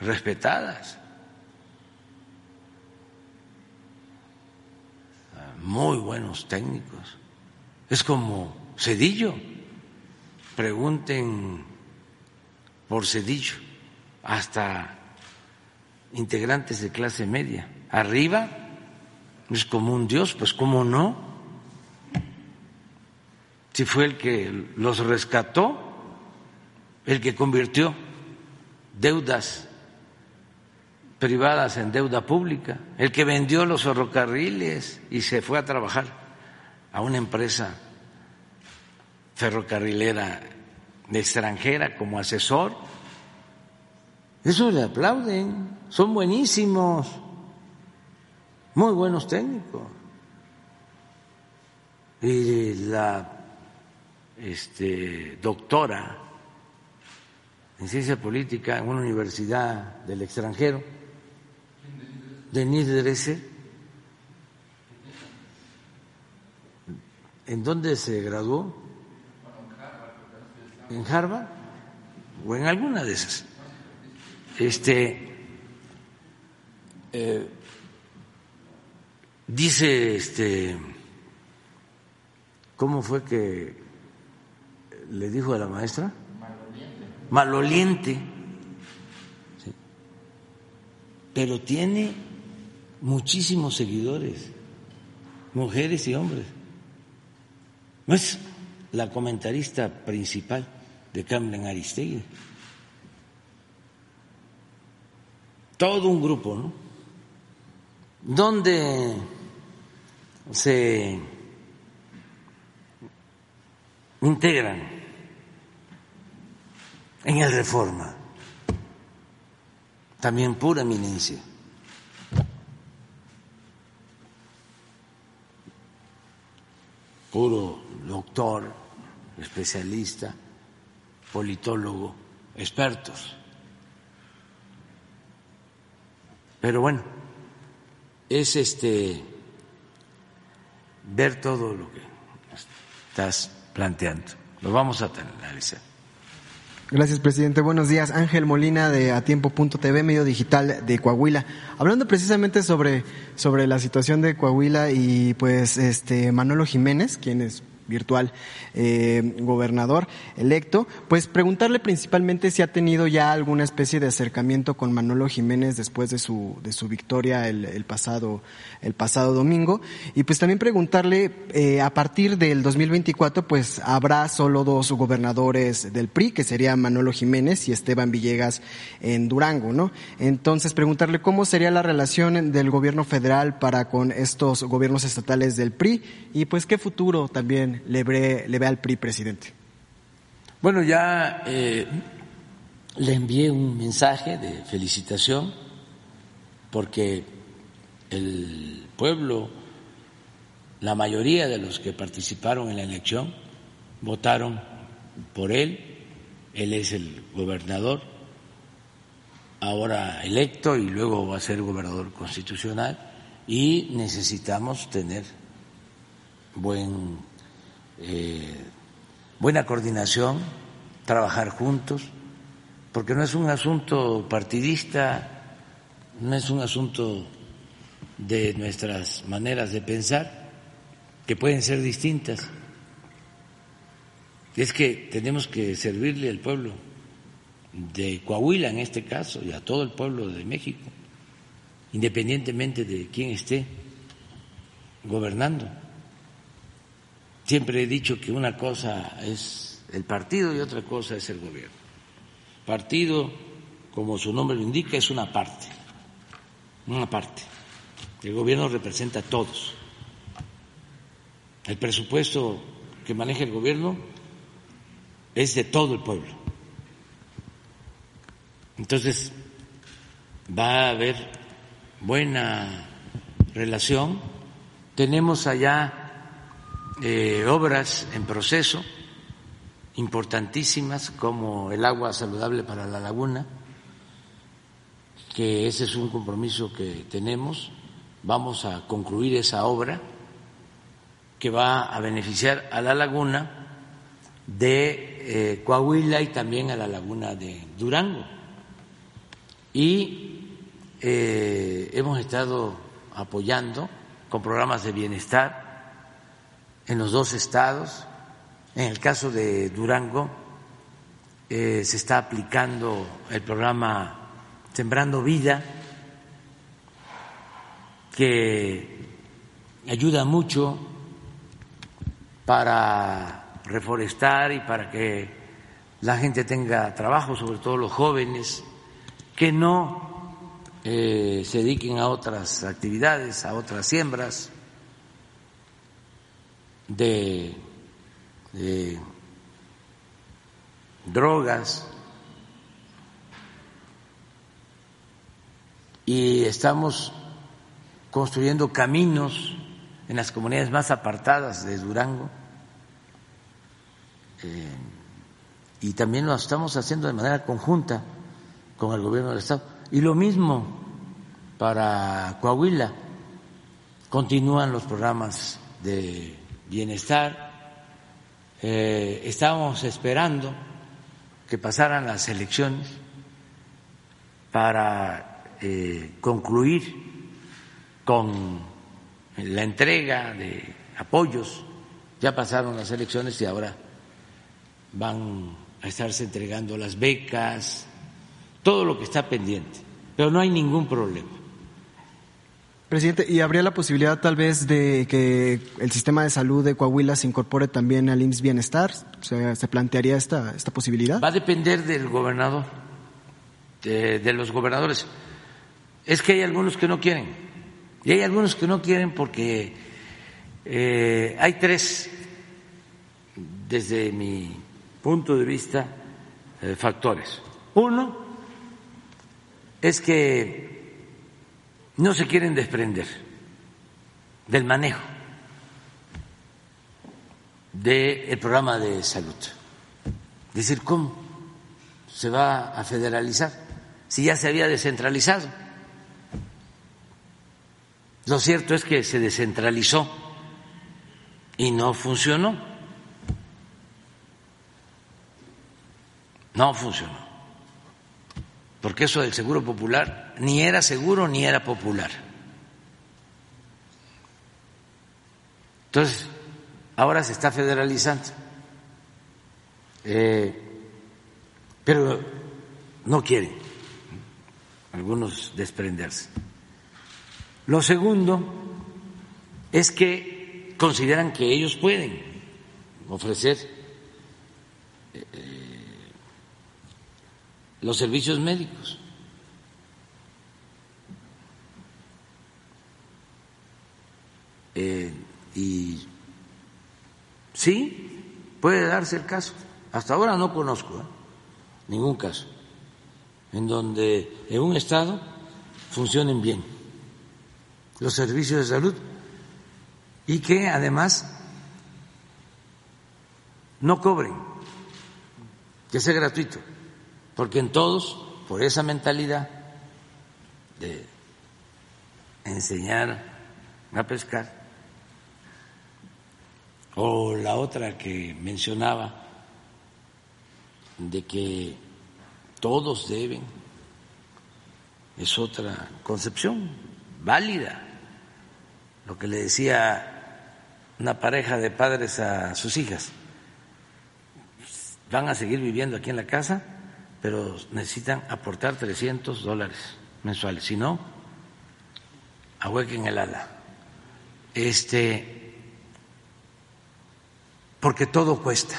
respetadas, muy buenos técnicos. Es como Cedillo, pregunten por Cedillo, hasta integrantes de clase media. Arriba es como un Dios, pues cómo no. Si fue el que los rescató, el que convirtió deudas privadas en deuda pública, el que vendió los ferrocarriles y se fue a trabajar a una empresa ferrocarrilera extranjera como asesor. Eso le aplauden, son buenísimos, muy buenos técnicos. Y la este, doctora en ciencia política en una universidad del extranjero, Denise Dresser, ¿En dónde se graduó? ¿En Harvard? ¿O en alguna de esas? Este, eh, dice, este, ¿cómo fue que le dijo a la maestra? Maloliente. Maloliente. Pero tiene muchísimos seguidores, mujeres y hombres. No es la comentarista principal de Camden Aristegui. Todo un grupo, ¿no? Donde se integran en el Reforma, también pura eminencia. puro doctor, especialista, politólogo, expertos. Pero bueno, es este ver todo lo que estás planteando. Lo vamos a analizar. Gracias, presidente. Buenos días. Ángel Molina de Atiempo.tv, medio digital de Coahuila. Hablando precisamente sobre, sobre la situación de Coahuila y pues este Manolo Jiménez, quien es virtual eh, gobernador electo, pues preguntarle principalmente si ha tenido ya alguna especie de acercamiento con Manolo Jiménez después de su, de su victoria el, pasado, el pasado domingo y pues también preguntarle eh, a partir del 2024 pues habrá solo dos gobernadores del PRI que serían Manolo Jiménez y Esteban Villegas en Durango, ¿no? Entonces preguntarle cómo sería la relación del gobierno federal para con estos gobiernos estatales del PRI y pues qué futuro también le ve, le ve al PRI presidente? Bueno, ya eh, le envié un mensaje de felicitación porque el pueblo, la mayoría de los que participaron en la elección, votaron por él, él es el gobernador, ahora electo y luego va a ser gobernador constitucional y necesitamos tener buen eh, buena coordinación, trabajar juntos, porque no es un asunto partidista, no es un asunto de nuestras maneras de pensar, que pueden ser distintas. Es que tenemos que servirle al pueblo de Coahuila en este caso y a todo el pueblo de México, independientemente de quién esté gobernando. Siempre he dicho que una cosa es el partido y otra cosa es el gobierno. Partido, como su nombre lo indica, es una parte, una parte. El gobierno representa a todos. El presupuesto que maneja el gobierno es de todo el pueblo. Entonces, va a haber buena relación. Tenemos allá obras en proceso importantísimas como el agua saludable para la laguna, que ese es un compromiso que tenemos. Vamos a concluir esa obra que va a beneficiar a la laguna de eh, Coahuila y también a la laguna de Durango. Y eh, hemos estado apoyando con programas de bienestar en los dos estados. En el caso de Durango, eh, se está aplicando el programa Sembrando Vida, que ayuda mucho para reforestar y para que la gente tenga trabajo, sobre todo los jóvenes, que no eh, se dediquen a otras actividades, a otras siembras de, drogas, y estamos construyendo caminos en las comunidades más apartadas de Durango. Eh, y también lo estamos haciendo de manera conjunta con el gobierno del Estado. Y lo mismo para Coahuila. Continúan los programas de bienestar. Eh, estábamos esperando que pasaran las elecciones para eh, concluir con la entrega de apoyos. Ya pasaron las elecciones y ahora van a estarse entregando las becas, todo lo que está pendiente, pero no hay ningún problema. Presidente, ¿y habría la posibilidad tal vez de que el sistema de salud de Coahuila se incorpore también al IMSS Bienestar? ¿Se, plantearía esta, esta posibilidad? Va a depender del gobernador, de, los gobernadores. Es que hay algunos que no quieren, y hay algunos que no quieren porque eh, hay tres, desde mi punto de vista, eh, factores. Uno es que no se quieren desprender del manejo del programa de salud. Decir, ¿cómo se va a federalizar si ya se había descentralizado? Lo cierto es que se descentralizó y no funcionó. No funcionó. Porque eso del seguro popular ni era seguro ni era popular. Entonces, ahora se está federalizando. Eh, pero no quieren algunos desprenderse. Lo segundo es que consideran que ellos pueden ofrecer eh, los servicios médicos. Eh, y sí, puede darse el caso. Hasta ahora no conozco ¿eh? ningún caso en donde en un Estado funcionen bien los servicios de salud y que además no cobren, que sea gratuito, porque en todos, por esa mentalidad de enseñar a pescar, o la otra que mencionaba, de que todos deben, es otra concepción válida. Lo que le decía una pareja de padres a sus hijas, van a seguir viviendo aquí en la casa, pero necesitan aportar 300 dólares mensuales, si no, ahuequen el ala. Este, porque todo cuesta,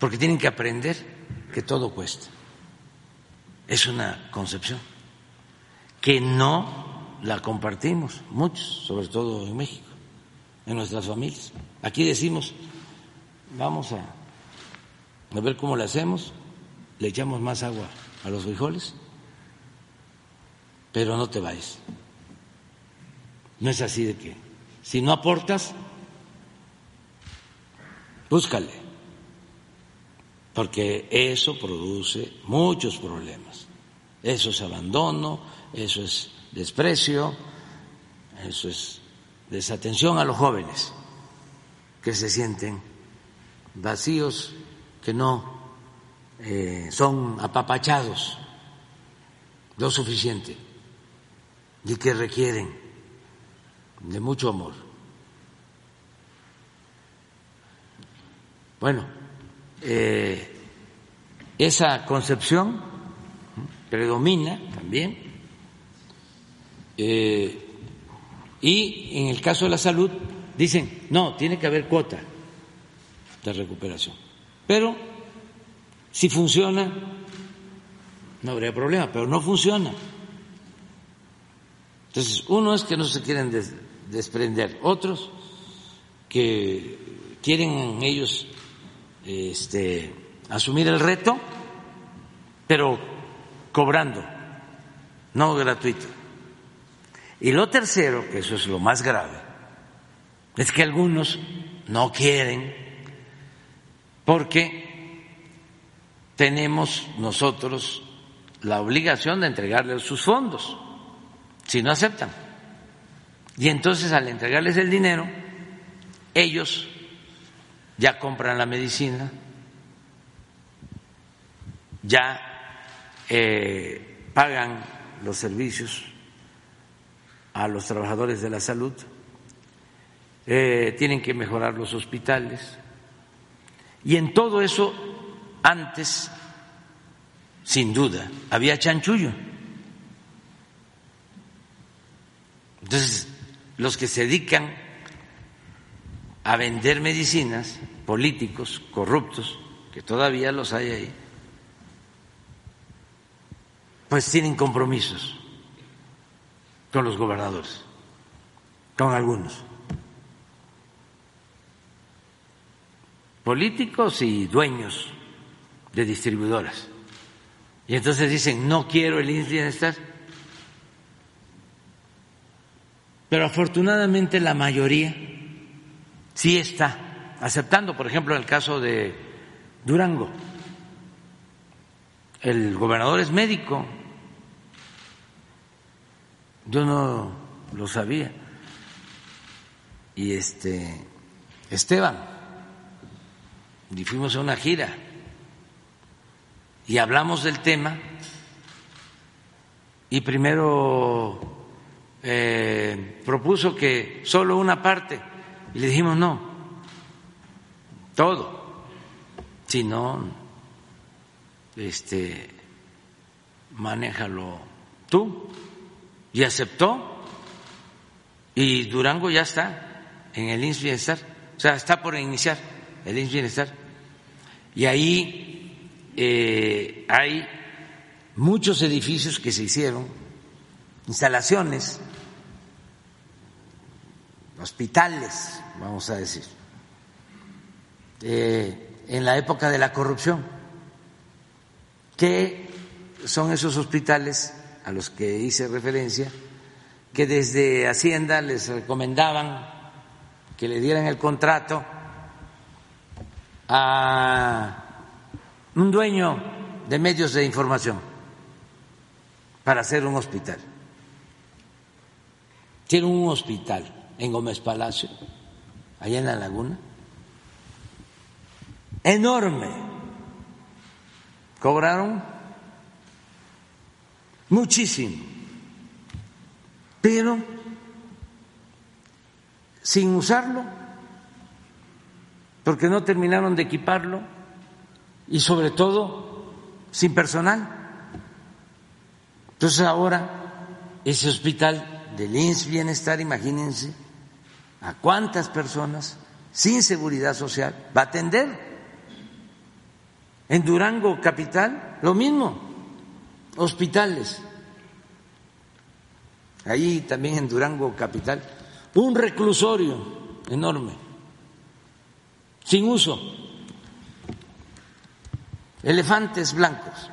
porque tienen que aprender que todo cuesta. Es una concepción que no la compartimos muchos, sobre todo en México, en nuestras familias. Aquí decimos, vamos a, ver cómo le hacemos, le echamos más agua a los frijoles, pero no te vayas. No es así de que si no aportas, búscale, porque eso produce muchos problemas. Eso es abandono, eso es desprecio, eso es desatención a los jóvenes que se sienten vacíos, que no eh, son apapachados lo suficiente y que requieren de mucho amor. Bueno, eh, esa concepción predomina también eh, y en el caso de la salud dicen, no, tiene que haber cuota de recuperación. Pero si funciona, no habría problema, pero no funciona. Entonces, uno es que no se quieren desprender, otros que quieren ellos este, asumir el reto, pero cobrando, no gratuito. Y lo tercero, que eso es lo más grave, es que algunos no quieren porque tenemos nosotros la obligación de entregarles sus fondos, si no aceptan. Y entonces al entregarles el dinero, ellos ya compran la medicina, ya eh, pagan los servicios a los trabajadores de la salud, eh, tienen que mejorar los hospitales. Y en todo eso, antes, sin duda, había chanchullo. Entonces, los que se dedican a vender medicinas, políticos corruptos, que todavía los hay ahí, pues tienen compromisos con los gobernadores, con algunos. políticos y dueños de distribuidoras. Y entonces dicen, no quiero el bienestar. Pero afortunadamente la mayoría sí está aceptando, por ejemplo, en el caso de Durango. El gobernador es médico. Yo no lo sabía. Y este Esteban y fuimos a una gira y hablamos del tema y primero eh, propuso que solo una parte y le dijimos no, todo, si no, este, manéjalo tú y aceptó. Y Durango ya está en el INS o sea, está por iniciar el IMSS Bienestar. Y ahí eh, hay muchos edificios que se hicieron, instalaciones, hospitales, vamos a decir, eh, en la época de la corrupción. ¿Qué son esos hospitales a los que hice referencia? Que desde Hacienda les recomendaban que le dieran el contrato a un dueño de medios de información para hacer un hospital. Tiene un hospital en Gómez Palacio, allá en la laguna, enorme. Cobraron muchísimo, pero sin usarlo porque no terminaron de equiparlo y sobre todo sin personal. Entonces ahora ese hospital del INS Bienestar, imagínense a cuántas personas sin seguridad social va a atender. En Durango Capital, lo mismo, hospitales. Ahí también en Durango Capital, un reclusorio enorme sin uso, elefantes blancos,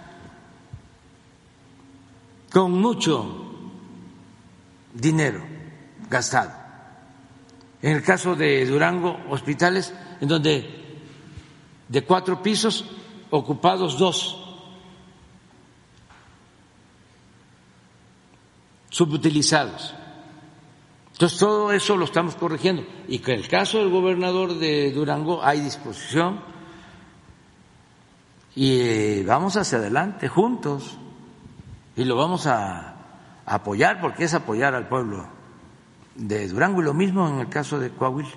con mucho dinero gastado. En el caso de Durango, hospitales en donde de cuatro pisos ocupados dos, subutilizados. Entonces, todo eso lo estamos corrigiendo. Y que en el caso del gobernador de Durango hay disposición y eh, vamos hacia adelante juntos y lo vamos a apoyar porque es apoyar al pueblo de Durango y lo mismo en el caso de Coahuila.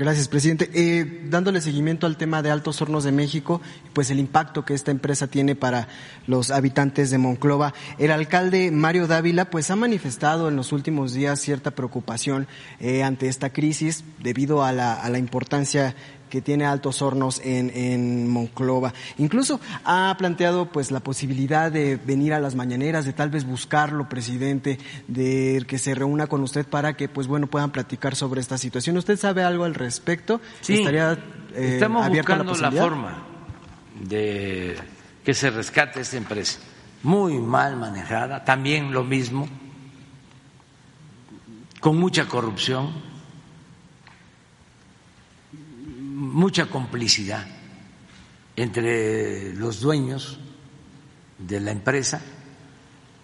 Gracias, presidente. Eh, dándole seguimiento al tema de Altos Hornos de México, pues el impacto que esta empresa tiene para los habitantes de Monclova. El alcalde Mario Dávila, pues ha manifestado en los últimos días cierta preocupación eh, ante esta crisis debido a la, a la importancia que tiene altos hornos en, en, Monclova. Incluso ha planteado pues la posibilidad de venir a las mañaneras, de tal vez buscarlo, presidente, de que se reúna con usted para que pues bueno puedan platicar sobre esta situación. ¿Usted sabe algo al respecto? Sí, ¿Estaría, eh, estamos buscando la, la forma de que se rescate esta empresa, muy mal manejada, también lo mismo, con mucha corrupción, mucha complicidad entre los dueños de la empresa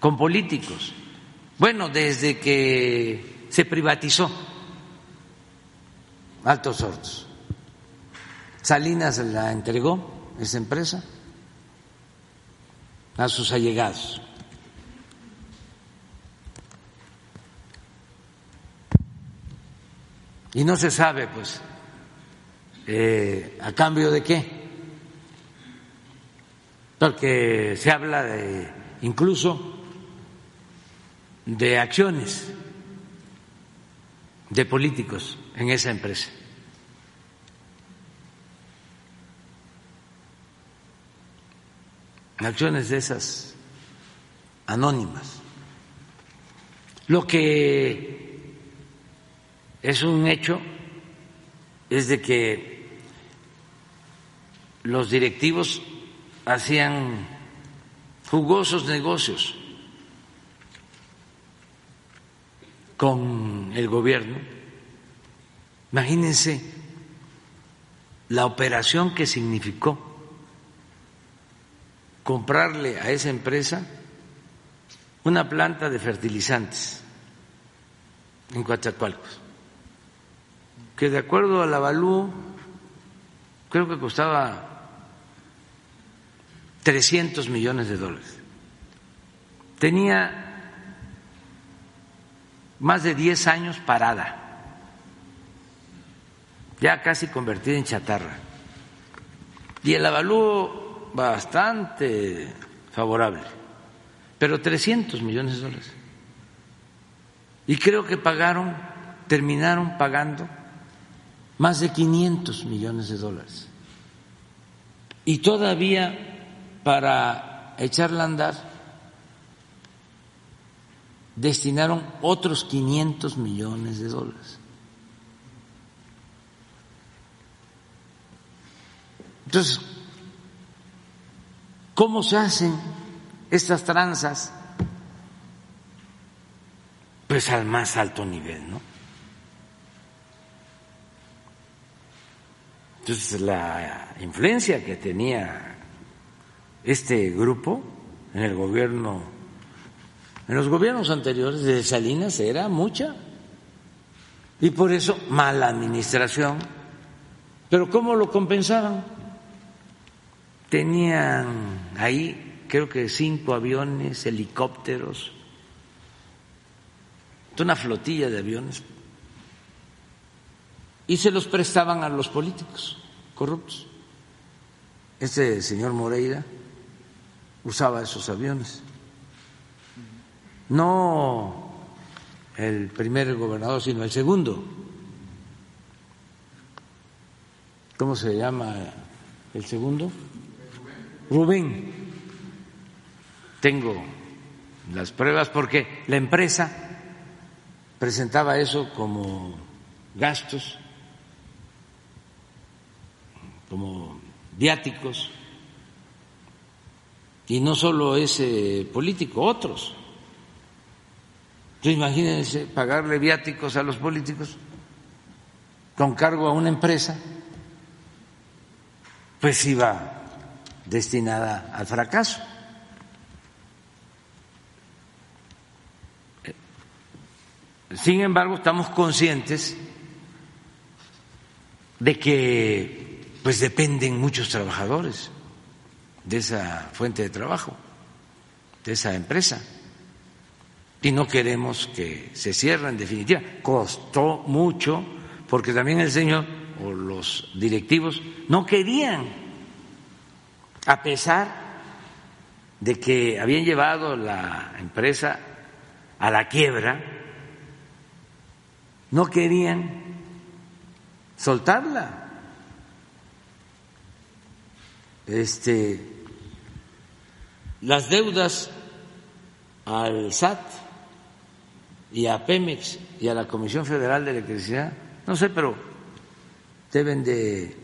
con políticos. Bueno, desde que se privatizó Altos Hortos, Salinas la entregó esa empresa a sus allegados. Y no se sabe, pues, eh, a cambio de qué. Porque se habla de incluso de acciones de políticos en esa empresa. Acciones de esas anónimas. Lo que es un hecho es de que los directivos hacían jugosos negocios con el gobierno. Imagínense la operación que significó comprarle a esa empresa una planta de fertilizantes en Coatzacoalcos, que de acuerdo al avalúo creo que costaba 300 millones de dólares. Tenía más de 10 años parada, ya casi convertida en chatarra. Y el avalúo bastante favorable, pero 300 millones de dólares. Y creo que pagaron, terminaron pagando más de 500 millones de dólares. Y todavía para echarla a andar destinaron otros 500 millones de dólares. Entonces, ¿cómo se hacen estas tranzas? Pues al más alto nivel, ¿no? Entonces, la influencia que tenía este grupo en el gobierno en los gobiernos anteriores de Salinas era mucha. Y por eso mala administración. Pero ¿cómo lo compensaban? Tenían ahí creo que cinco aviones, helicópteros, una flotilla de aviones. Y se los prestaban a los políticos corruptos. Este señor Moreira usaba esos aviones no el primer gobernador, sino el segundo. ¿Cómo se llama el segundo? Rubén. Tengo las pruebas porque la empresa presentaba eso como gastos, como viáticos, y no solo ese político, otros imagínense pagarle viáticos a los políticos con cargo a una empresa, pues iba destinada al fracaso. Sin embargo, estamos conscientes de que pues dependen muchos trabajadores de esa fuente de trabajo, de esa empresa y no queremos que se cierre en definitiva. Costó mucho porque también el señor o los directivos no querían, a pesar de que habían llevado la empresa a la quiebra, no querían soltarla. Este, las deudas al SAT y a Pemex y a la Comisión Federal de Electricidad, no sé, pero deben de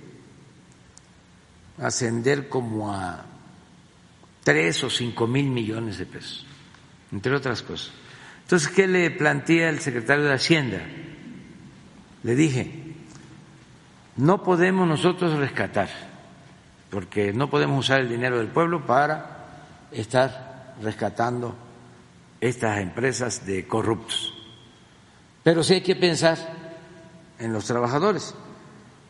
ascender como a tres o cinco mil millones de pesos, entre otras cosas. Entonces, ¿qué le plantea el secretario de Hacienda? Le dije, no podemos nosotros rescatar, porque no podemos usar el dinero del pueblo para estar rescatando estas empresas de corruptos. Pero sí hay que pensar en los trabajadores.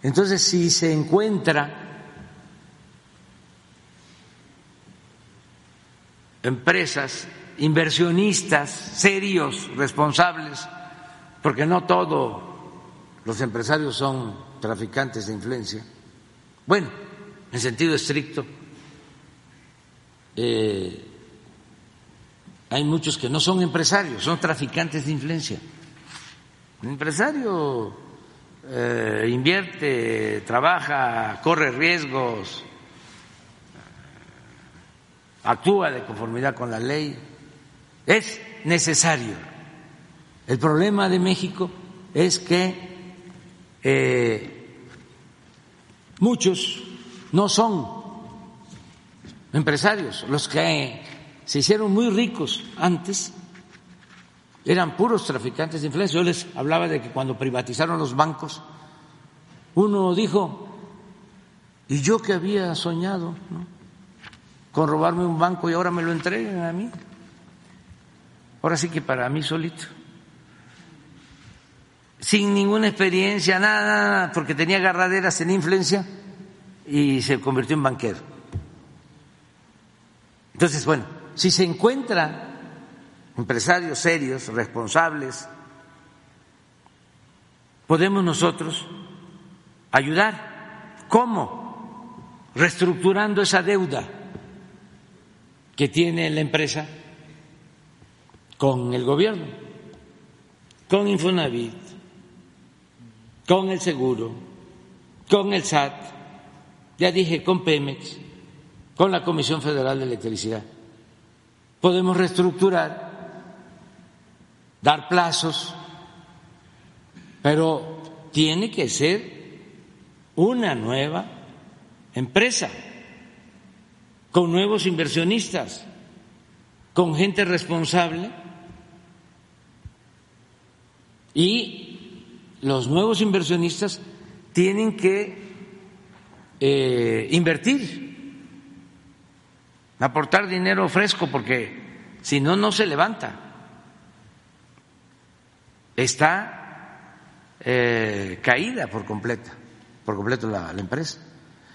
Entonces, si se encuentra empresas, inversionistas serios, responsables, porque no todos los empresarios son traficantes de influencia. Bueno, en sentido estricto, eh, hay muchos que no son empresarios, son traficantes de influencia. Un empresario eh, invierte, trabaja, corre riesgos, actúa de conformidad con la ley. Es necesario. El problema de México es que eh, muchos no son empresarios, los que se hicieron muy ricos antes eran puros traficantes de influencia. Yo les hablaba de que cuando privatizaron los bancos, uno dijo, ¿y yo que había soñado con robarme un banco y ahora me lo entregan a mí? Ahora sí que para mí solito. Sin ninguna experiencia, nada, porque tenía agarraderas en influencia y se convirtió en banquero. Entonces, bueno, si se encuentra empresarios serios, responsables, podemos nosotros ayudar. ¿Cómo? Reestructurando esa deuda que tiene la empresa con el gobierno, con Infonavit, con el seguro, con el SAT, ya dije, con Pemex, con la Comisión Federal de Electricidad. Podemos reestructurar dar plazos, pero tiene que ser una nueva empresa, con nuevos inversionistas, con gente responsable y los nuevos inversionistas tienen que eh, invertir, aportar dinero fresco, porque si no, no se levanta está eh, caída por completa, por completo la, empresa.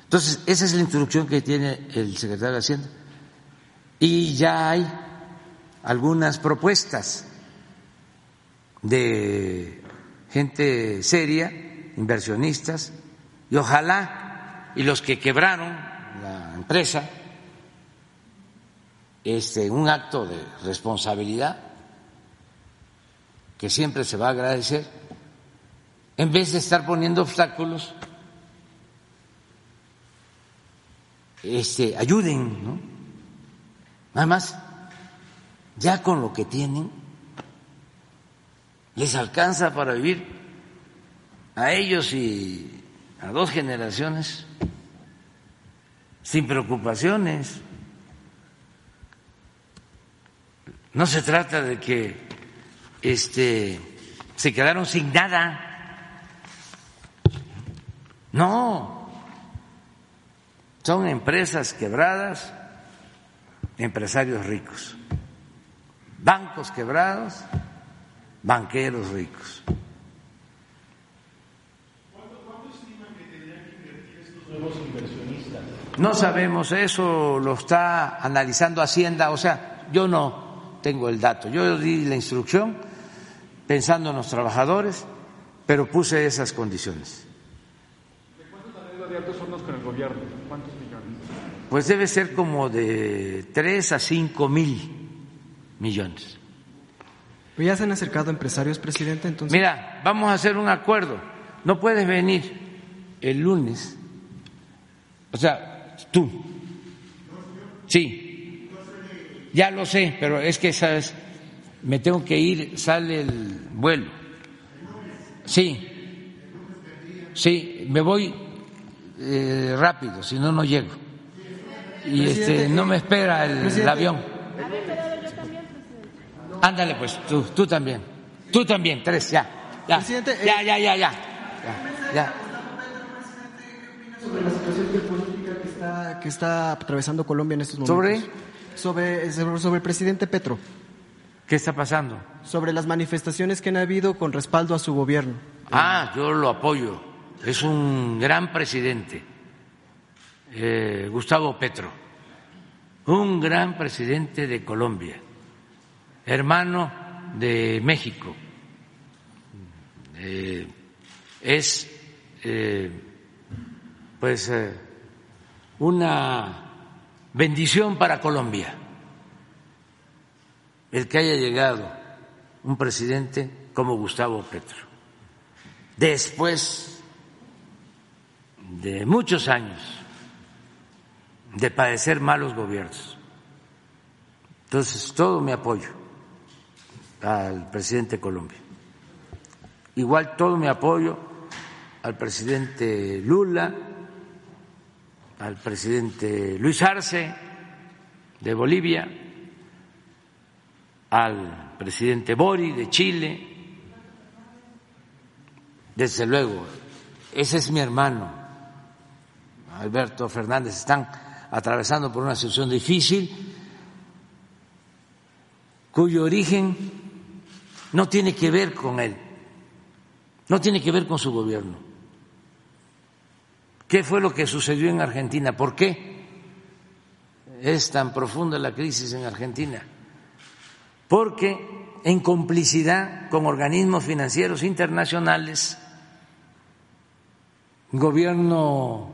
Entonces, esa es la instrucción que tiene el secretario de Hacienda. Y ya hay algunas propuestas de gente seria, inversionistas, y ojalá, y los que quebraron la empresa, este, un acto de responsabilidad, que siempre se va a agradecer, en vez de estar poniendo obstáculos, este, ayuden, ¿no? Nada más, ya con lo que tienen, les alcanza para vivir a ellos y a dos generaciones sin preocupaciones. No se trata de que este, se quedaron sin nada. No, son empresas quebradas, empresarios ricos, bancos quebrados, banqueros ricos. No sabemos eso, lo está analizando Hacienda, o sea, yo no tengo el dato, yo di la instrucción pensando en los trabajadores, pero puse esas condiciones. ¿De cuántos arreglos de altos hornos con el gobierno? ¿Cuántos millones? Pues debe ser como de 3 a 5 mil millones. ¿Ya se han acercado empresarios, presidente? Entonces... Mira, vamos a hacer un acuerdo. No puedes venir el lunes. O sea, tú. Sí. Ya lo sé, pero es que, ¿sabes? me tengo que ir, sale el vuelo. Sí, sí, me voy eh, rápido, si no, no llego. Y Presidente, este, no me espera el, presidente. avión. Ándale, pues, tú, tú también. Tú también, tres, ya. Ya, Presidente, ya, eh, ya, ya, ya. Ya, ya. sobre la situación geopolítica que está, que está atravesando Colombia en estos momentos. ¿Sobre? Sobre, sobre, el presidente Petro, ¿Qué está pasando? sobre las manifestaciones que han habido con respaldo a su gobierno. Ah, yo lo apoyo. Es un gran presidente, eh, Gustavo Petro, un gran presidente de Colombia, hermano de México. Eh, es, eh, pues, una bendición para Colombia el que haya llegado un presidente como Gustavo Petro después de muchos años de padecer malos gobiernos. Entonces, todo mi apoyo al presidente de Colombia. Igual todo mi apoyo al presidente Lula, al presidente Luis Arce de Bolivia, al presidente Bori de Chile, desde luego, ese es mi hermano, Alberto Fernández. Están atravesando por una situación difícil cuyo origen no tiene que ver con él, no tiene que ver con su gobierno. ¿Qué fue lo que sucedió en Argentina? ¿Por qué es tan profunda la crisis en Argentina? Porque en complicidad con organismos financieros internacionales, gobierno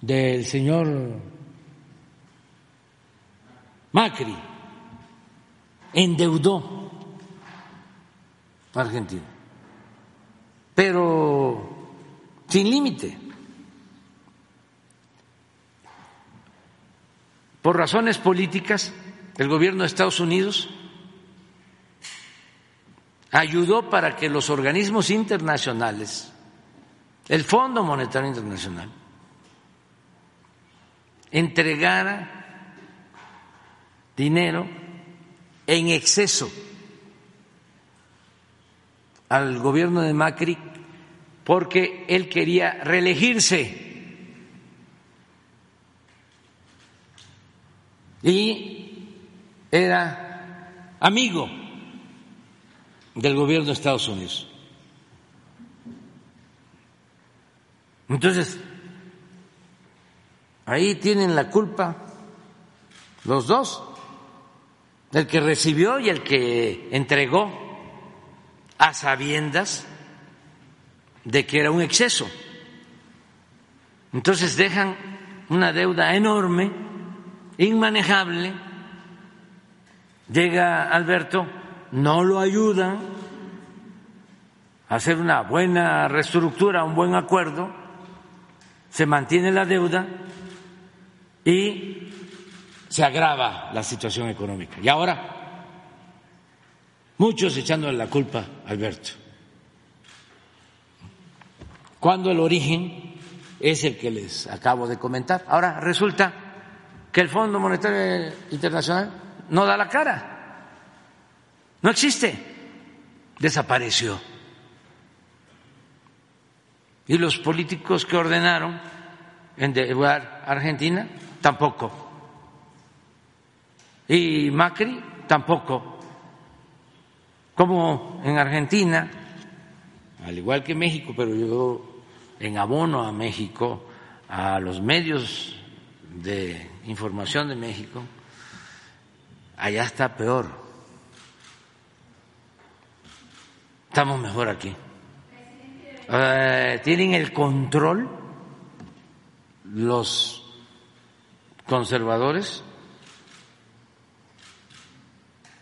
del señor Macri endeudó a Argentina, pero sin límite. Por razones políticas, el gobierno de Estados Unidos ayudó para que los organismos internacionales el Fondo Monetario Internacional entregara dinero en exceso al gobierno de Macri porque él quería reelegirse y era amigo del gobierno de Estados Unidos. Entonces, ahí tienen la culpa los dos, el que recibió y el que entregó a sabiendas de que era un exceso. Entonces dejan una deuda enorme, inmanejable. Llega Alberto, no lo ayudan a hacer una buena reestructura, un buen acuerdo se mantiene la deuda y se agrava la situación económica. Y ahora, muchos echándole la culpa a Alberto, cuando el origen es el que les acabo de comentar. Ahora resulta que el Fondo Monetario Internacional no da la cara, no existe, desapareció y los políticos que ordenaron endeudar Argentina tampoco. Y Macri tampoco. Como en Argentina, al igual que México, pero yo en abono a México, a los medios de información de México, allá está peor. Estamos mejor aquí. Eh, tienen el control los conservadores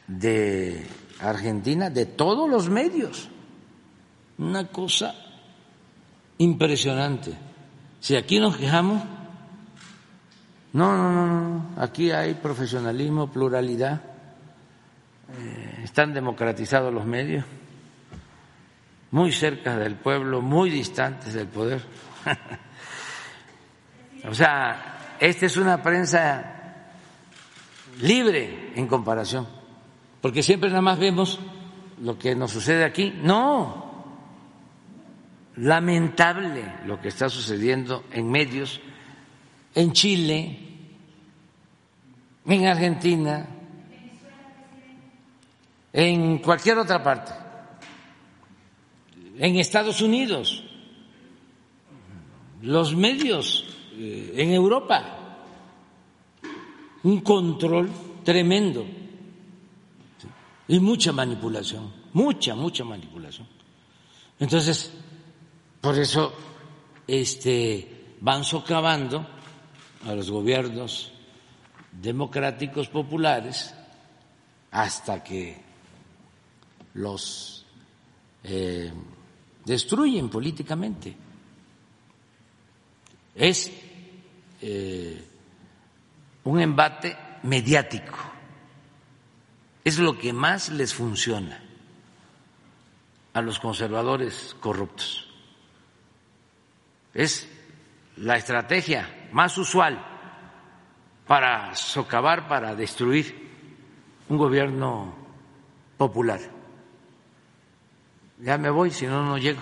de Argentina, de todos los medios. Una cosa impresionante. Si aquí nos quejamos, no, no, no, no, aquí hay profesionalismo, pluralidad, eh, están democratizados los medios muy cerca del pueblo, muy distantes del poder. *laughs* O sea, esta es una prensa libre en comparación, porque siempre nada más vemos lo que nos sucede aquí. No, lamentable lo que está sucediendo en medios en Chile, en Argentina, en cualquier otra parte, en Estados Unidos, los medios eh, en Europa, un control tremendo y mucha manipulación, mucha, mucha manipulación. Entonces, por eso este, van socavando a los gobiernos democráticos populares hasta que los eh, destruyen políticamente. Es eh, un embate mediático, es lo que más les funciona a los conservadores corruptos. Es la estrategia más usual para socavar, para destruir un gobierno popular. Ya me voy, si no, no llego.